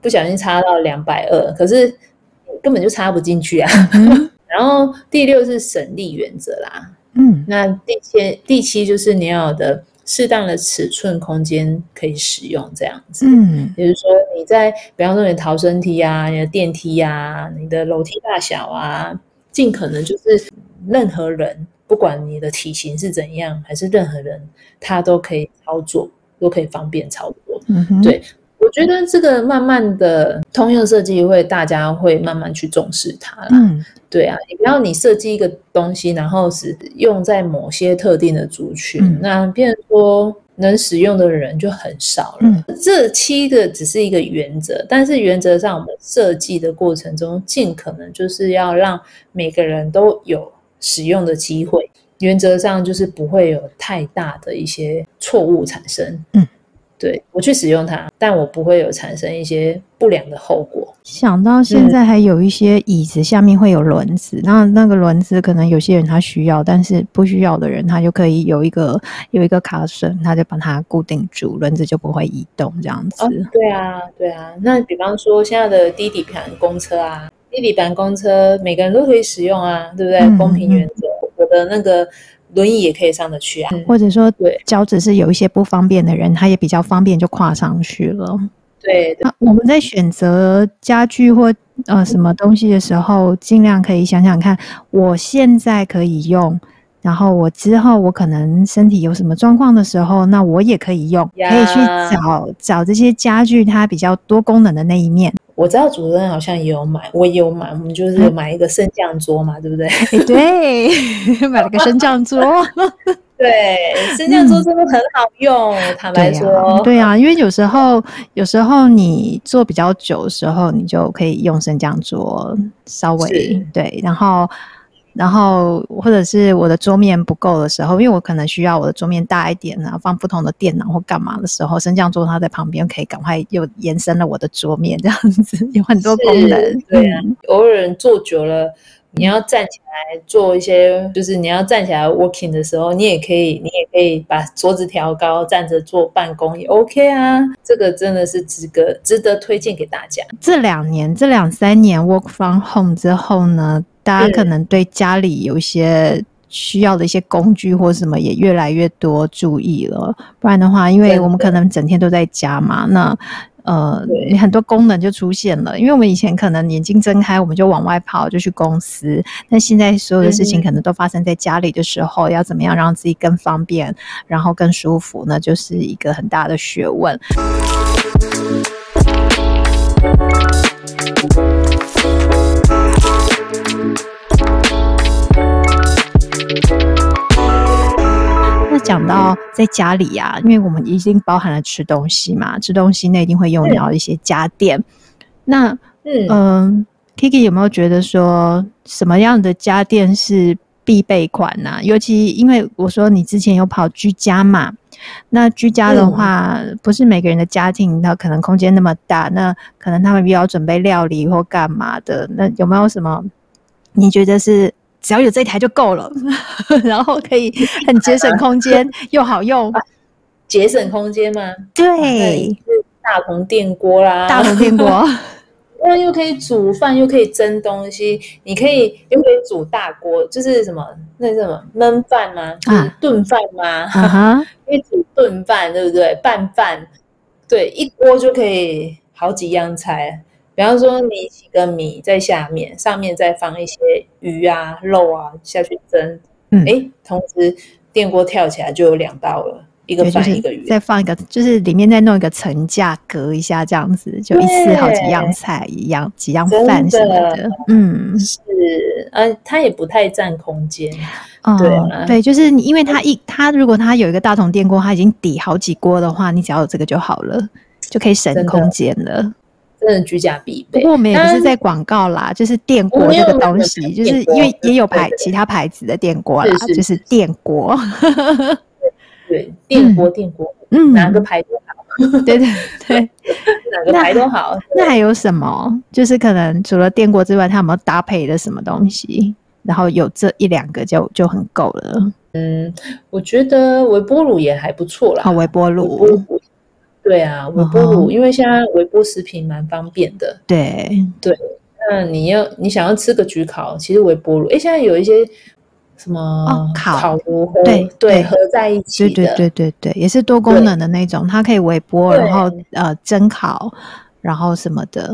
[SPEAKER 2] 不小心插到两百二，可是根本就插不进去啊。嗯、然后第六是省力原则啦，嗯，那第七第七就是你要的。适当的尺寸空间可以使用，这样子，嗯，比如说你在，比方说你的逃生梯啊，你的电梯啊，你的楼梯大小啊，尽可能就是任何人，不管你的体型是怎样，还是任何人，他都可以操作，都可以方便操作，嗯，对。我觉得这个慢慢的通用设计会，大家会慢慢去重视它啦。嗯，对啊，你不要你设计一个东西，然后是用在某些特定的族群，嗯、那变成说能使用的人就很少了。嗯、这七个只是一个原则，但是原则上我们设计的过程中，尽可能就是要让每个人都有使用的机会。原则上就是不会有太大的一些错误产生。嗯。对，我去使用它，但我不会有产生一些不良的后果。
[SPEAKER 1] 想到现在还有一些椅子下面会有轮子，那、嗯、那个轮子可能有些人他需要，但是不需要的人他就可以有一个有一个卡绳，他就把它固定住，轮子就不会移动这样子。
[SPEAKER 2] 哦，对啊，对啊。那比方说现在的低底盘公车啊，低底盘公车每个人都可以使用啊，对不对？嗯、公平原则，我的那个。轮椅也可以上得去啊，
[SPEAKER 1] 或者说，对，脚趾是有一些不方便的人，他也比较方便就跨上去了。
[SPEAKER 2] 对，对，
[SPEAKER 1] 那我们在选择家具或呃什么东西的时候，尽量可以想想看，我现在可以用，然后我之后我可能身体有什么状况的时候，那我也可以用，可以去找找这些家具它比较多功能的那一面。
[SPEAKER 2] 我知道主任好像也有买，我也有买，我们就是买一个升降桌嘛，嗯、对不对？
[SPEAKER 1] 对，[laughs] 买了个升降桌。[laughs]
[SPEAKER 2] 对，升降桌真的很好用，嗯、坦白说。对啊，
[SPEAKER 1] 对啊，因为有时候有时候你坐比较久的时候，你就可以用升降桌稍微是对，然后。然后，或者是我的桌面不够的时候，因为我可能需要我的桌面大一点，然后放不同的电脑或干嘛的时候，升降桌它在旁边可以赶快又延伸了我的桌面，这样子有很多功能。[laughs]
[SPEAKER 2] 对啊，偶尔坐久了，你要站起来做一些，就是你要站起来 working 的时候，你也可以，你也可以把桌子调高，站着做办公也 OK 啊。这个真的是值得值得推荐给大家。
[SPEAKER 1] 这两年，这两三年 work from home 之后呢，大家可能对家里有一些需要的一些工具或什么也越来越多注意了，不然的话，因为我们可能整天都在家嘛，那呃，很多功能就出现了。因为我们以前可能眼睛睁开，我们就往外跑，就去公司，那现在所有的事情可能都发生在家里的时候，要怎么样让自己更方便，然后更舒服呢？就是一个很大的学问。讲到在家里呀、啊，因为我们一定包含了吃东西嘛，吃东西那一定会用到一些家电。那嗯、呃、Kiki 有没有觉得说什么样的家电是必备款呢、啊？尤其因为我说你之前有跑居家嘛，那居家的话，嗯、不是每个人的家庭，那可能空间那么大，那可能他们比较准备料理或干嘛的。那有没有什么？你觉得是只要有这台就够了，[laughs] 然后可以很节省空间又好用，
[SPEAKER 2] 节省空间吗？
[SPEAKER 1] 对，
[SPEAKER 2] 大同电锅啦，
[SPEAKER 1] 大同电锅。[laughs]
[SPEAKER 2] 那又可以煮饭，又可以蒸东西，你可以又可以煮大锅，就是什么那什么焖饭吗？啊，炖饭吗？哈哈，[laughs] 可以煮炖饭，对不对？拌饭，对，一锅就可以好几样菜。比方说，你洗个米在下面，上面再放一些鱼啊、肉啊下去蒸，嗯，哎，同时电锅跳起来就有两道了。一个饭一个鱼，
[SPEAKER 1] 再放一个，就是里面再弄一个层架隔一下，这样子就一次好几样菜，一样几样饭什么的。的嗯，
[SPEAKER 2] 是，呃，它也不太占空间。
[SPEAKER 1] 哦、对、啊、对，就是你因为它一它如果它有一个大桶电锅，它已经抵好几锅的话，你只要有这个就好了，就可以省空间了。
[SPEAKER 2] 真的居家必备。
[SPEAKER 1] 不过我们也不是在广告啦，就是电锅这个东西，就是因为也有牌其他牌子的电锅啦，就是电锅。[laughs]
[SPEAKER 2] 对，电锅电锅，嗯，哪个牌都好，
[SPEAKER 1] 对对 [laughs] 对，
[SPEAKER 2] 哪个牌都好。
[SPEAKER 1] 那还有什么？就是可能除了电锅之外，它有没有搭配的什么东西？然后有这一两个就就很够了。
[SPEAKER 2] 嗯，我觉得微波炉也还不错啦。
[SPEAKER 1] 好，微波炉。
[SPEAKER 2] 对啊，微波炉，因为现在微波食品蛮方便的。
[SPEAKER 1] 对
[SPEAKER 2] 对，那你要你想要吃个焗烤，其实微波炉，哎，现在有一些。什么烤烤炉？对对，合在一起
[SPEAKER 1] 对对对对对，也是多功能的那种，它可以微波，然后呃蒸烤，然后什么的。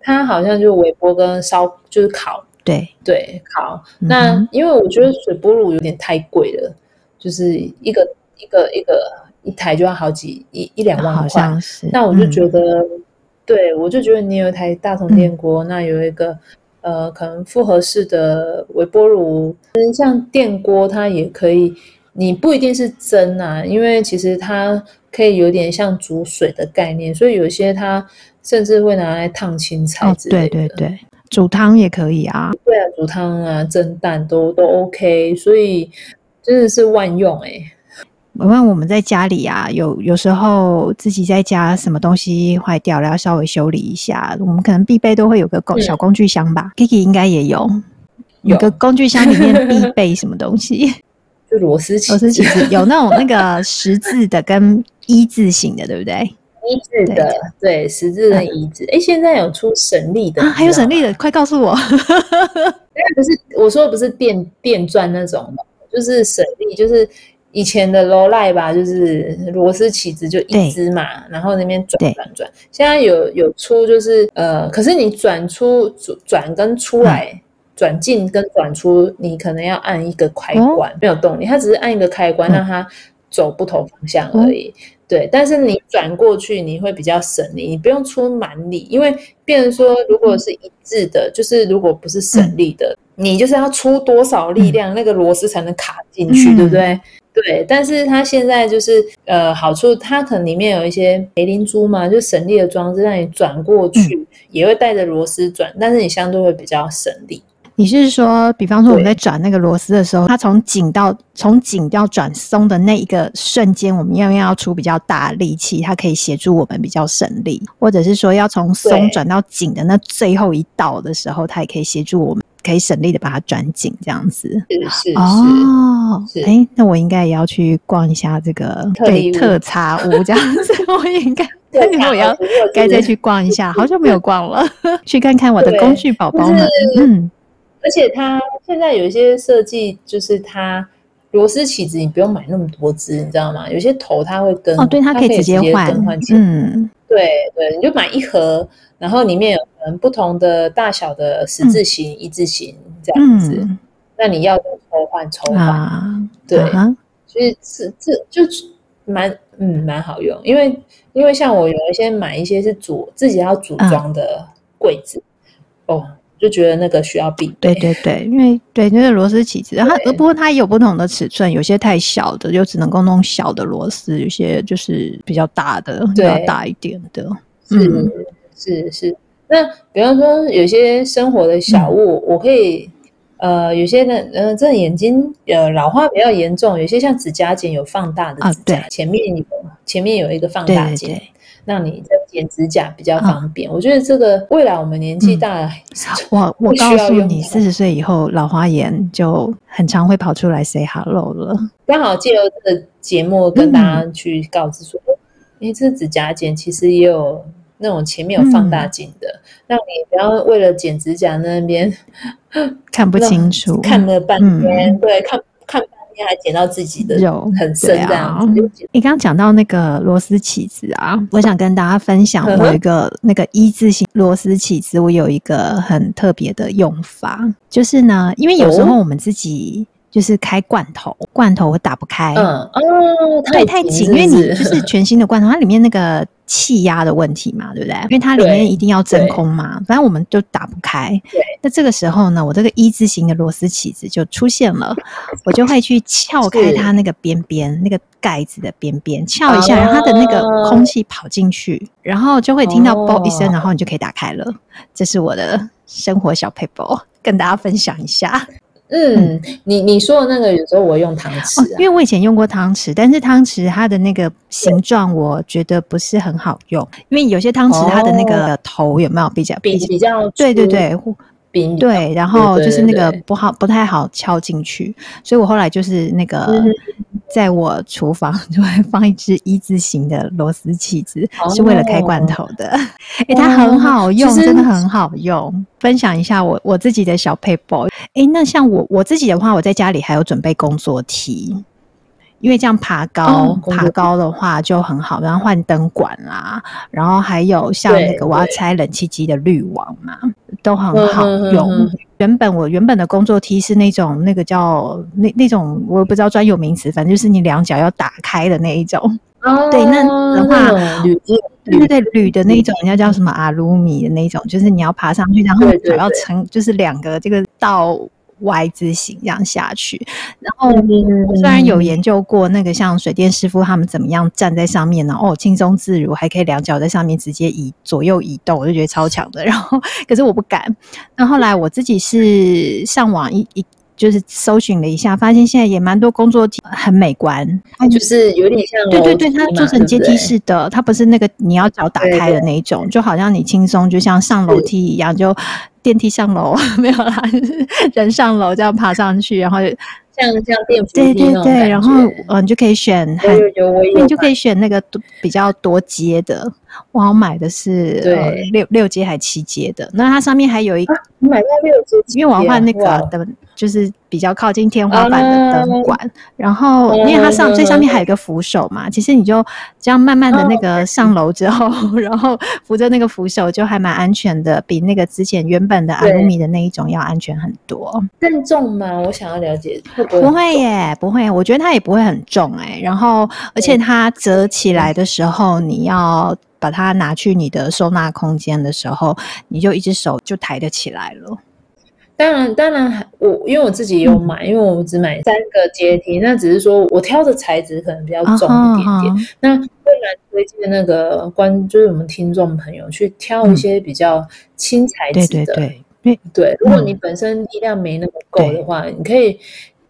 [SPEAKER 2] 它好像就微波跟烧，就是烤。
[SPEAKER 1] 对
[SPEAKER 2] 对，烤。那因为我觉得水波炉有点太贵了，就是一个一个一个一台就要好几一一两万块。那我就觉得，对我就觉得你有一台大同电锅，那有一个。呃，可能复合式的微波炉，像电锅，它也可以。你不一定是蒸啊，因为其实它可以有点像煮水的概念，所以有些它甚至会拿来烫青菜之类的。
[SPEAKER 1] 哦，对对对，煮汤也可以啊。
[SPEAKER 2] 对啊，煮汤啊，蒸蛋都都 OK，所以真的是万用哎、欸。
[SPEAKER 1] 我问我们在家里啊，有有时候自己在家什么东西坏掉了，要稍微修理一下。我们可能必备都会有个工小工具箱吧。嗯、Kiki 应该也有，有个工具箱里面必备什么东西？[laughs]
[SPEAKER 2] 就螺丝起子，
[SPEAKER 1] 螺丝起子有那种那个十字的跟一字形的，对不对？
[SPEAKER 2] 一字的，对，对十字跟一字。哎、嗯，现在有出省力的，
[SPEAKER 1] 啊、还有省力的，快告诉我！
[SPEAKER 2] 因为不是我说的不是电电钻那种，就是省力，就是。以前的罗赖吧，就是螺丝起子就一支嘛，然后那边转转转。现在有有出就是呃，可是你转出转跟出来，转进、嗯、跟转出，你可能要按一个开关，哦、没有动力，它只是按一个开关，让它走不同方向而已。嗯、对，但是你转过去，你会比较省力，你不用出蛮力，因为变成说，如果是一致的，嗯、就是如果不是省力的，嗯、你就是要出多少力量，嗯、那个螺丝才能卡进去，嗯、对不对？对，但是它现在就是呃，好处它可能里面有一些雷灵珠嘛，就省力的装置，让你转过去、嗯、也会带着螺丝转，但是你相对会比较省力。
[SPEAKER 1] 你是说，比方说我们在转那个螺丝的时候，它从紧到从紧到转松的那一个瞬间，我们要不要出比较大力气，它可以协助我们比较省力，或者是说要从松转到紧的那最后一道的时候，它也可以协助我们。可以省力的把它转紧，这样子
[SPEAKER 2] 是是
[SPEAKER 1] 哦。哎，那我应该也要去逛一下这个对特茶屋这样子。[laughs] 我应该，那我要该再去逛一下，好久没有逛了，[laughs] 去看看我的工具宝宝们。嗯，
[SPEAKER 2] 而且它现在有一些设计，就是它螺丝起子你不用买那么多支，你知道吗？有些头它会跟
[SPEAKER 1] 哦，对，它可以直接换。嗯，
[SPEAKER 2] 对对，你就买一盒。然后里面有可能不同的大小的十字形、一字形这样子，那你要抽换抽换，对，所以这这就蛮嗯蛮好用，因为因为像我有一些买一些是组自己要组装的柜子，哦，就觉得那个需要必备，
[SPEAKER 1] 对对对，因为对那个螺丝起子，然后不过它也有不同的尺寸，有些太小的就只能够弄小的螺丝，有些就是比较大的，比较大一点的，
[SPEAKER 2] 嗯。是是，那比方说有些生活的小物，嗯、我可以呃，有些人呃，这眼睛呃老化比较严重，有些像指甲剪有放大的指甲，啊、前面有前面有一个放大镜。对对对让你在剪指甲比较方便，哦、我觉得这个未来我们年纪大了，[laughs]
[SPEAKER 1] 嗯、[laughs] 我我告诉你，四十岁以后老花眼就很常会跑出来 say hello 了。
[SPEAKER 2] 刚好借由这个节目跟大家去告知说，因为、嗯、这指甲剪其实也有那种前面有放大镜的，嗯、让你不要为了剪指甲那边 [laughs]
[SPEAKER 1] 看不清楚，
[SPEAKER 2] 看了半天，嗯、对看。还捡到自己的肉很深这样子。
[SPEAKER 1] 你刚刚讲到那个螺丝起子啊，我想跟大家分享，我有一个那个一字形螺丝起子，我有一个很特别的用法，就是呢，因为有时候我们自己就是开罐头，罐头我打不开，嗯
[SPEAKER 2] 哦，
[SPEAKER 1] 太太紧，因为你就是全新的罐头，它里面那个。气压的问题嘛，对不对？因为它里面一定要真空嘛，反正我们就打不开。对，那这个时候呢，我这个一字形的螺丝起子就出现了，我就会去撬开它那个边边，那个盖子的边边，撬一下，然后它的那个空气跑进去，然后就会听到“啵”一声，然后你就可以打开了。这是我的生活小撇步，跟大家分享一下。
[SPEAKER 2] 嗯，你你说的那个有时候我用汤匙、啊哦，因
[SPEAKER 1] 为我以前用过汤匙，但是汤匙它的那个形状我觉得不是很好用，因为有些汤匙它的那个头有没有比较
[SPEAKER 2] 比比较
[SPEAKER 1] 对对对。对，然后就是那个不好，不太好敲进去，所以我后来就是那个，在我厨房 [laughs] 就会放一只一字形的螺丝起子，是为了开罐头的。哎，它很好用，真的很好用。分享一下我我自己的小配包。哎，那像我我自己的话，我在家里还有准备工作梯。因为这样爬高，哦、爬高的话就很好，然后换灯管啦，然后还有像那个我要拆冷气机的滤网嘛，都很好用。嗯嗯嗯、原本我原本的工作梯是那种那个叫那那种我也不知道专有名词，反正就是你两脚要打开的那一种。哦、对，那的话铝对对对铝的那一种，人家叫什么阿鲁米的那种，就是你要爬上去，然后脚要撑，就是两个这个道。Y 字形这样下去，然后我虽然有研究过那个像水电师傅他们怎么样站在上面呢？哦，轻松自如，还可以两脚在上面直接移左右移动，我就觉得超强的。然后可是我不敢。那后来我自己是上网一一就是搜寻了一下，发现现在也蛮多工作梯很美观，
[SPEAKER 2] 它就是有点像
[SPEAKER 1] 对对对，它做成阶梯式的，它不是那个你要脚打开的那一种，就好像你轻松就像上楼梯一样就。电梯上楼没有啦，人上楼这样爬上去，然后
[SPEAKER 2] 像像电扶
[SPEAKER 1] 梯对对对，然后嗯，你就可以选，你就可以选那个比较多阶的。我买的是对、呃、六六阶还七阶的，那它上面还有一个，
[SPEAKER 2] 你买到六阶，
[SPEAKER 1] 因为我要换那个的，就是比较靠近天花板的灯管，啊、然后因为它上最上面还有一个扶手嘛，其实你就这样慢慢的那个上楼之后，啊、[laughs] 然后扶着那个扶手就还蛮安全的，比那个之前原本的阿鲁米的那一种要安全很多。
[SPEAKER 2] 更重吗？我想要了解会不会，
[SPEAKER 1] 不会耶，不会，我觉得它也不会很重哎，然后而且它折起来的时候你要。把它拿去你的收纳空间的时候，你就一只手就抬得起来了。
[SPEAKER 2] 当然，当然，我因为我自己有买，嗯、因为我只买三个阶梯，那只是说我挑的材质可能比较重一点点。那会蛮推荐那个观，就是我们听众朋友去挑一些比较轻材质的。对对对，对，如果你本身力量没那么够的话，嗯、你可以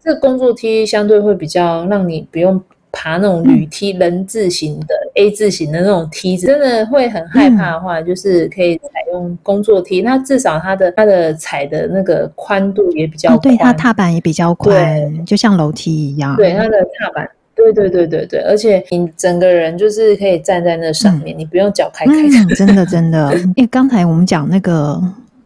[SPEAKER 2] 这个工作梯相对会比较让你不用。爬那种铝梯，人字形的 A 字形的那种梯子，真的会很害怕的话，嗯、就是可以采用工作梯。那至少它的它的踩的那个宽度也比较宽，
[SPEAKER 1] 对，它踏板也比较宽，对就像楼梯一样。
[SPEAKER 2] 对，它的踏板，对对对对对，而且你整个人就是可以站在那上面，嗯、你不用脚开开、
[SPEAKER 1] 嗯。真的真的，因为刚才我们讲那个。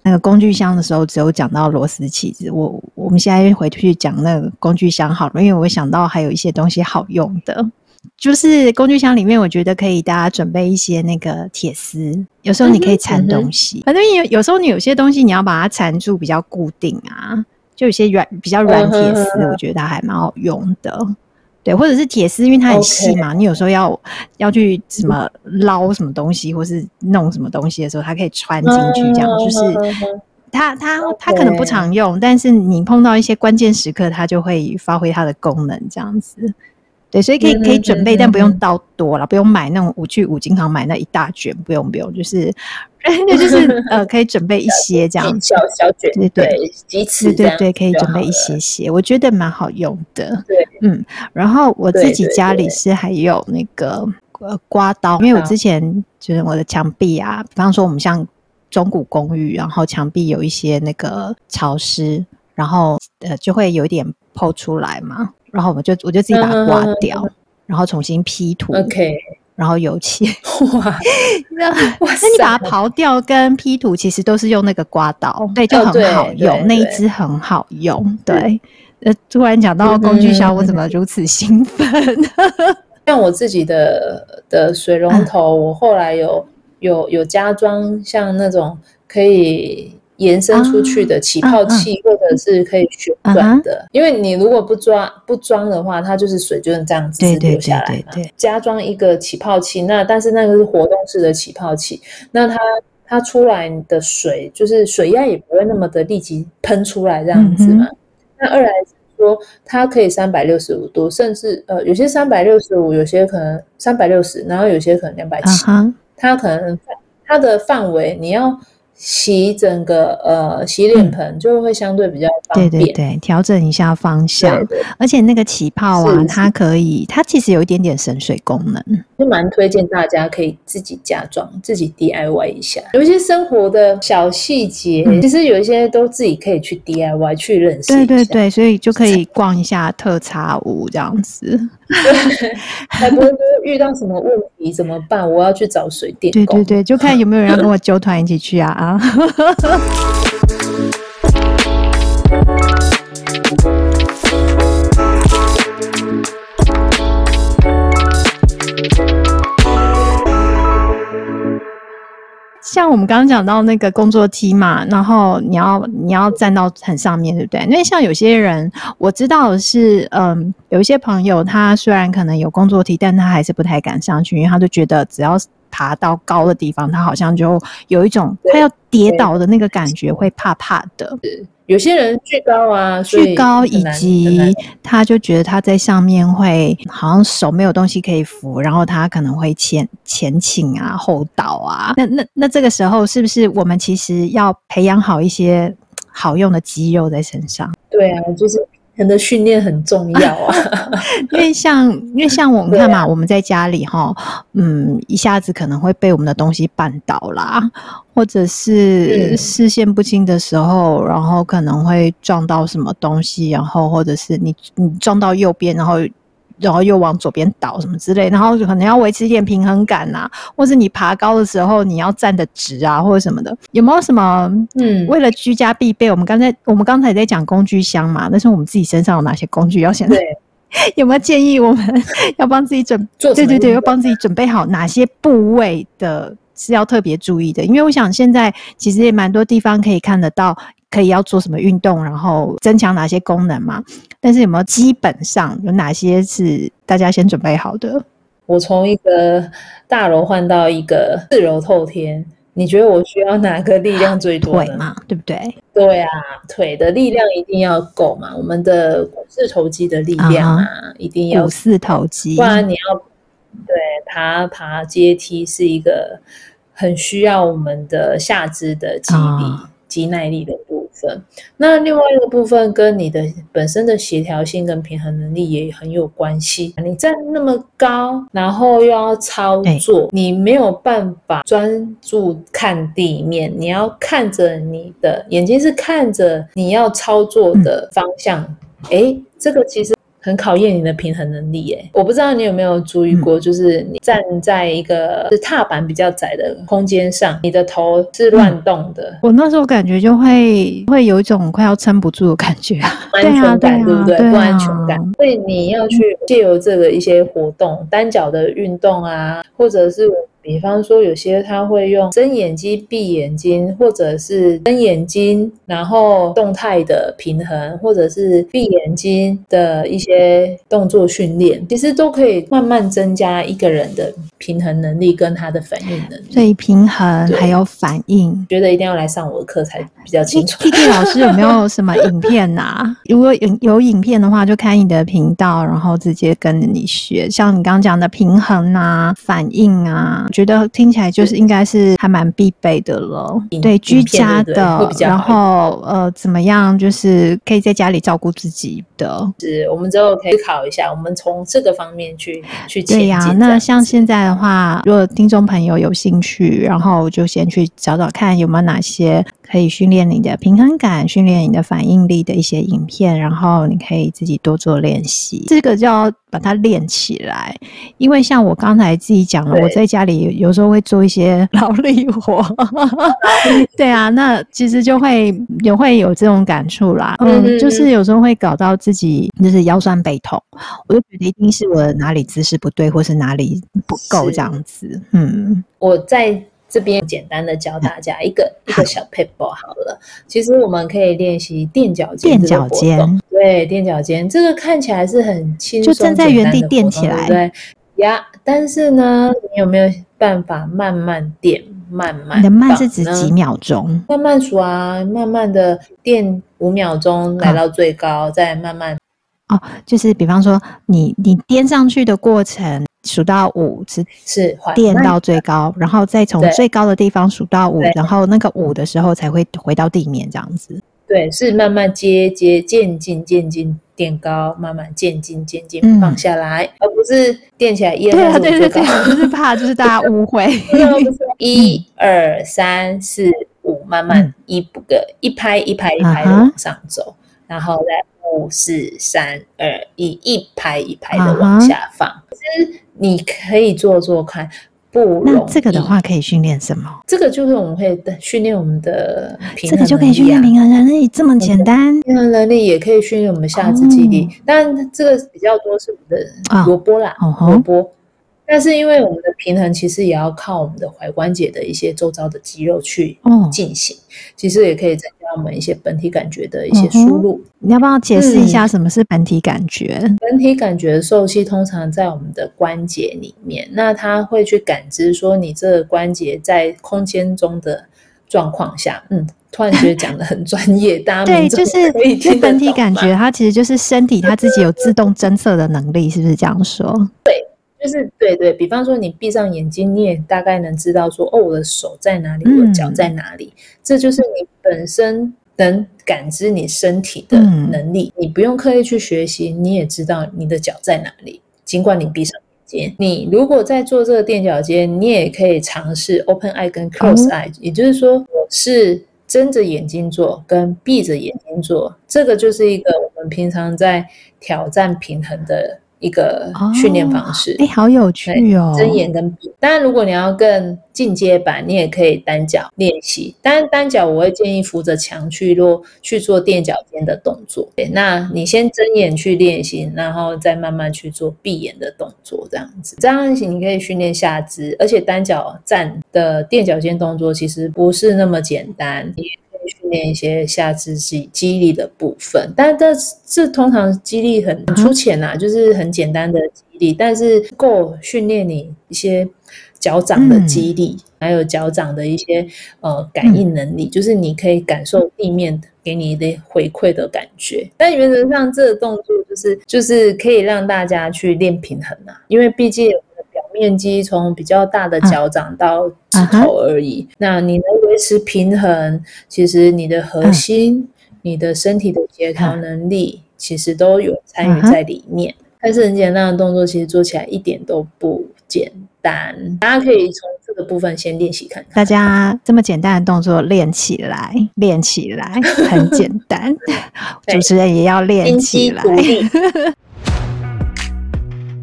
[SPEAKER 1] 那个工具箱的时候，只有讲到螺丝起子。我我们现在回去讲那个工具箱好了，因为我想到还有一些东西好用的，就是工具箱里面，我觉得可以大家准备一些那个铁丝，有时候你可以缠东西。反正有有时候你有些东西你要把它缠住，比较固定啊，就有些软比较软铁丝，我觉得它还蛮好用的。对，或者是铁丝，因为它很细嘛，Okay. 你有时候要要去什么捞什么东西，或是弄什么东西的时候，它可以穿进去，这样就是它它它可能不常用，但是你碰到一些关键时刻，它就会发挥它的功能，这样子。对，所以可以可以准备，但不用到多了，不用买那种五去五金行买那一大卷，不用不用，就是 [laughs] 那就是呃，可以准备一些这样子，
[SPEAKER 2] 小小卷，
[SPEAKER 1] 对对，
[SPEAKER 2] 几次，
[SPEAKER 1] 对对对，可以准备一些些，我觉得蛮好用的。
[SPEAKER 2] 对，
[SPEAKER 1] 嗯，然后我自己家里是还有那个呃刮刀，因为我之前就是我的墙壁啊，比方说我们像中古公寓，然后墙壁有一些那个潮湿，然后呃就会有一点透出来嘛，然后我就我就自己把它刮掉，然后重新 P 图。
[SPEAKER 2] OK。
[SPEAKER 1] 然后油漆 [laughs] 哇，[laughs] 那那你把它刨掉跟 P 图，其实都是用那个刮刀，对，就很好用，那一支很好用。对，呃，突然讲到工具箱，我怎么如此兴奋？[laughs]
[SPEAKER 2] 像我自己的的水龙头，我后来有有有加装像那种可以。延伸出去的起泡器，或者是可以旋转的，因为你如果不装不装的话，它就是水就是这样子流下来嘛。加装一个起泡器，那但是那个是活动式的起泡器，那它它出来的水就是水压也不会那么的立即喷出来这样子嘛。那二来是说，它可以三百六十五度，甚至呃有些三百六十五，有些可能三百六十，然后有些可能两百七，它可能它的范围你要。洗整个呃洗脸盆就会相对比较方便，
[SPEAKER 1] 对对对，调整一下方向，对对。对，而且那个起泡啊，它可以，它其实有一点点省水功能，
[SPEAKER 2] 就蛮推荐大家可以自己加装，自己 DIY 一下。有一些生活的小细节，嗯、其实有一些都自己可以去 DIY 去认识，
[SPEAKER 1] 对对对，所以就可以逛一下特茶屋这样子。
[SPEAKER 2] 对，还不会说遇到什么问题怎么办？我要去找水电工。
[SPEAKER 1] 对对对，就看有没有人要跟我揪团一起去啊啊！[laughs] 像我们刚刚讲到那个工作梯嘛，然后你要你要站到很上面，对不对？因为像有些人，我知道是，嗯，有一些朋友他虽然可能有工作梯，但他还是不太敢上去，因为他就觉得只要爬到高的地方，他好像就有一种他要跌倒的那个感觉，会怕怕的。
[SPEAKER 2] 有些人惧高啊，
[SPEAKER 1] 惧高以及他就觉得他在上面会好像手没有东西可以扶，然后他可能会前前倾啊、后倒啊。那那那这个时候是不是我们其实要培养好一些好用的肌肉在身上？
[SPEAKER 2] 对啊，就是。人的训练很重要啊，[laughs]
[SPEAKER 1] 因为像因为像我们看嘛，啊、我们在家里哈，嗯，一下子可能会被我们的东西绊倒啦，或者是视线不清的时候，然后可能会撞到什么东西，然后或者是你你撞到右边，然后。然后又往左边倒什么之类，然后可能要维持一点平衡感呐、啊，或是你爬高的时候你要站得直啊，或者什么的，有没有什么？嗯，为了居家必备，我们刚才我们刚才也在讲工具箱嘛，但是我们自己身上有哪些工具要先？对，[laughs] 有没有建议我们要帮自己准？[laughs] 对对对，要帮自己准备好哪些部位的是要特别注意的？因为我想现在其实也蛮多地方可以看得到。可以要做什么运动，然后增强哪些功能嘛？但是有没有基本上有哪些是大家先准备好的？
[SPEAKER 2] 我从一个大楼换到一个四楼透天，你觉得我需要哪个力量最多？
[SPEAKER 1] 腿嘛，对不对？
[SPEAKER 2] 对啊，腿的力量一定要够嘛。我们的股四头肌的力量啊，uh huh. 一定要
[SPEAKER 1] 股四头肌，
[SPEAKER 2] 不然你要对爬爬阶梯是一个很需要我们的下肢的肌力、uh huh. 肌耐力的。那另外一个部分跟你的本身的协调性跟平衡能力也很有关系。你站那么高，然后又要操作，你没有办法专注看地面，你要看着你的眼睛是看着你要操作的方向。诶，这个其实。很考验你的平衡能力耶，我不知道你有没有注意过，就是你站在一个是踏板比较窄的空间上，你的头是乱动的。
[SPEAKER 1] 嗯、我那时候感觉就会会有一种快要撑不住的感觉，[laughs]
[SPEAKER 2] 安全感对不对？不安全感，所以你要去借由这个一些活动，单脚的运动啊，或者是。比方说，有些他会用睁眼睛、闭眼睛，或者是睁眼睛，然后动态的平衡，或者是闭眼睛的一些动作训练，其实都可以慢慢增加一个人的平衡能力跟他的反应能力。
[SPEAKER 1] 所以平衡还有反应，
[SPEAKER 2] 觉得一定要来上我的课才比较清楚。
[SPEAKER 1] Kiki 老师有没有什么影片呐、啊？[laughs] 如果有有影片的话，就开你的频道，然后直接跟着你学。像你刚刚讲的平衡啊、反应啊，觉得听起来就是应该是还蛮必备的了。对，居家的，然后呃，怎么样，就是可以在家里照顾自己的。
[SPEAKER 2] 是，我们之后可以思考一下，我们从这个方面去去
[SPEAKER 1] 对呀、啊。那像现在的话，如果听众朋友有兴趣，然后就先去找找看有没有哪些。可以训练你的平衡感，训练你的反应力的一些影片，然后你可以自己多做练习。这个就要把它练起来，因为像我刚才自己讲了，我在家里有时候会做一些劳力活，[laughs] 对啊，那其实就会也会有这种感触啦。嗯，就是有时候会搞到自己就是腰酸背痛，我就觉得一定是我哪里姿势不对，或是哪里不够这样子。嗯，
[SPEAKER 2] 我在。这边简单的教大家一个一个小 paper 好了。其实我们可以练习垫脚尖，垫脚尖，对，垫脚尖，这个看起来是很轻松，就站
[SPEAKER 1] 在原地垫起来，
[SPEAKER 2] 对呀。但是呢，你有没有办法慢慢垫，慢慢？
[SPEAKER 1] 你的慢是指几秒钟？
[SPEAKER 2] 慢慢数啊，慢慢的垫五秒钟，来到最高，再慢慢。
[SPEAKER 1] 哦，就是比方说你你垫上去的过程。数到五是是垫到最高，然后再从最高的地方数到五，然后那个五的时候才会回到地面，这样子。
[SPEAKER 2] 对，是慢慢接接渐进渐进垫高，慢慢渐进渐进放下来，嗯、而不是垫起来一二三四五最高。
[SPEAKER 1] 就是怕就是大家误会。[laughs]
[SPEAKER 2] 一二三四五，慢慢一步个一拍一拍一拍的往上走，嗯、然后再五四三二一，一排一排的往下放。其实、嗯你可以做做看，不。
[SPEAKER 1] 那这个的话可以训练什么？
[SPEAKER 2] 这个就是我们会训练我们的平衡能力、啊、
[SPEAKER 1] 这个就可以训练平衡能力，这么简单。
[SPEAKER 2] 平衡能力也可以训练我们下肢肌力，但、哦、这个比较多是我们的萝卜啦，萝卜、哦。但是因为我们的平衡其实也要靠我们的踝关节的一些周遭的肌肉去进行，哦、其实也可以增加我们一些本体感觉的一些输入。
[SPEAKER 1] 嗯、你要不要解释一下什么是本体感觉？
[SPEAKER 2] 嗯、本体感觉的受器通常在我们的关节里面，那它会去感知说你这个关节在空间中的状况下。嗯，突然觉得讲的很专业，大家
[SPEAKER 1] 对，就是这本体感觉，它其实就是身体它自己有自动侦测的能力，是不是这样说？
[SPEAKER 2] 对。就是对对，比方说你闭上眼睛，你也大概能知道说，哦，我的手在哪里，嗯、我的脚在哪里，这就是你本身能感知你身体的能力。嗯、你不用刻意去学习，你也知道你的脚在哪里。尽管你闭上眼睛，你如果在做这个垫脚尖，你也可以尝试 open eye 跟 close eye，、嗯、也就是说，我是睁着眼睛做跟闭着眼睛做，这个就是一个我们平常在挑战平衡的。一个训练方式，
[SPEAKER 1] 哎、哦，好有趣哦！
[SPEAKER 2] 睁眼跟闭。当然，如果你要更进阶版，你也可以单脚练习。当然，单脚我会建议扶着墙去落去做垫脚尖的动作。对，那你先睁眼去练习，然后再慢慢去做闭眼的动作，这样子。这样子你可以训练下肢，而且单脚站的垫脚尖动作其实不是那么简单。训练一些下肢肌肌力的部分，但这这通常肌力很粗浅呐，就是很简单的肌力，但是够训练你一些脚掌的肌力，还有脚掌的一些呃感应能力，就是你可以感受地面给你的回馈的感觉。但原则上，这个动作就是就是可以让大家去练平衡啊，因为毕竟。面积从比较大的脚掌到指头而已，啊、那你能维持平衡，其实你的核心、啊、你的身体的协调能力，其实都有参与在里面。但是很简单的动作，其实做起来一点都不简单。大家可以从这个部分先练习看看。
[SPEAKER 1] 大家这么简单的动作练起来，练起来很简单。[laughs] [laughs] 主持人也要练起来。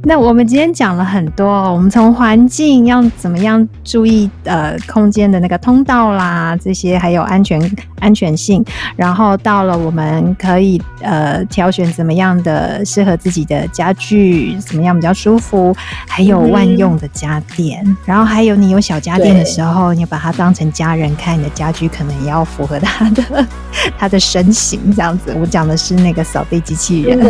[SPEAKER 1] 那我们今天讲了很多，我们从环境要怎么样注意呃空间的那个通道啦，这些还有安全安全性，然后到了我们可以呃挑选怎么样的适合自己的家具，怎么样比较舒服，还有万用的家电，嗯、然后还有你有小家电的时候，你把它当成家人看，你的家具可能也要符合他的 [laughs] 他的身形这样子。我讲的是那个扫地机器人，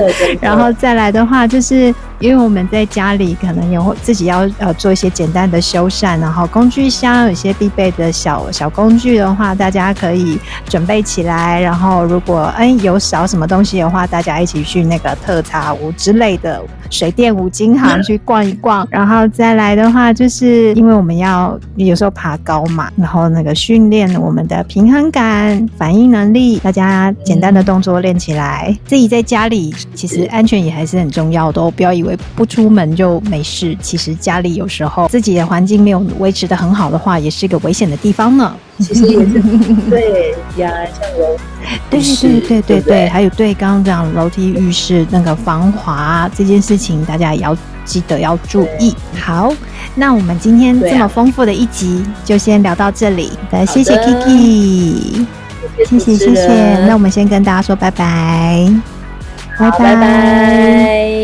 [SPEAKER 1] 然后再来的话就是。因为我们在家里可能也会自己要呃做一些简单的修缮，然后工具箱有些必备的小小工具的话，大家可以准备起来。然后如果哎有少什么东西的话，大家一起去那个特茶屋之类的水电五金行去逛一逛。然后再来的话，就是因为我们要有时候爬高嘛，然后那个训练我们的平衡感、反应能力，大家简单的动作练起来。自己在家里其实安全也还是很重要的哦，不要以为不出门就没事。其实家里有时候自己的环境没有维持的很好的话，也是一个危险的地方呢。
[SPEAKER 2] 其实也是对 [laughs] 呀，像楼
[SPEAKER 1] 对对对对对对，还有对刚刚讲楼梯浴室那个防滑这件事情，大家也要记得要注意。好，那我们今天这么丰富的一集就先聊到这里。来，谢谢 Kiki，谢谢谢谢。那我们先跟大家说拜拜，
[SPEAKER 2] 拜拜。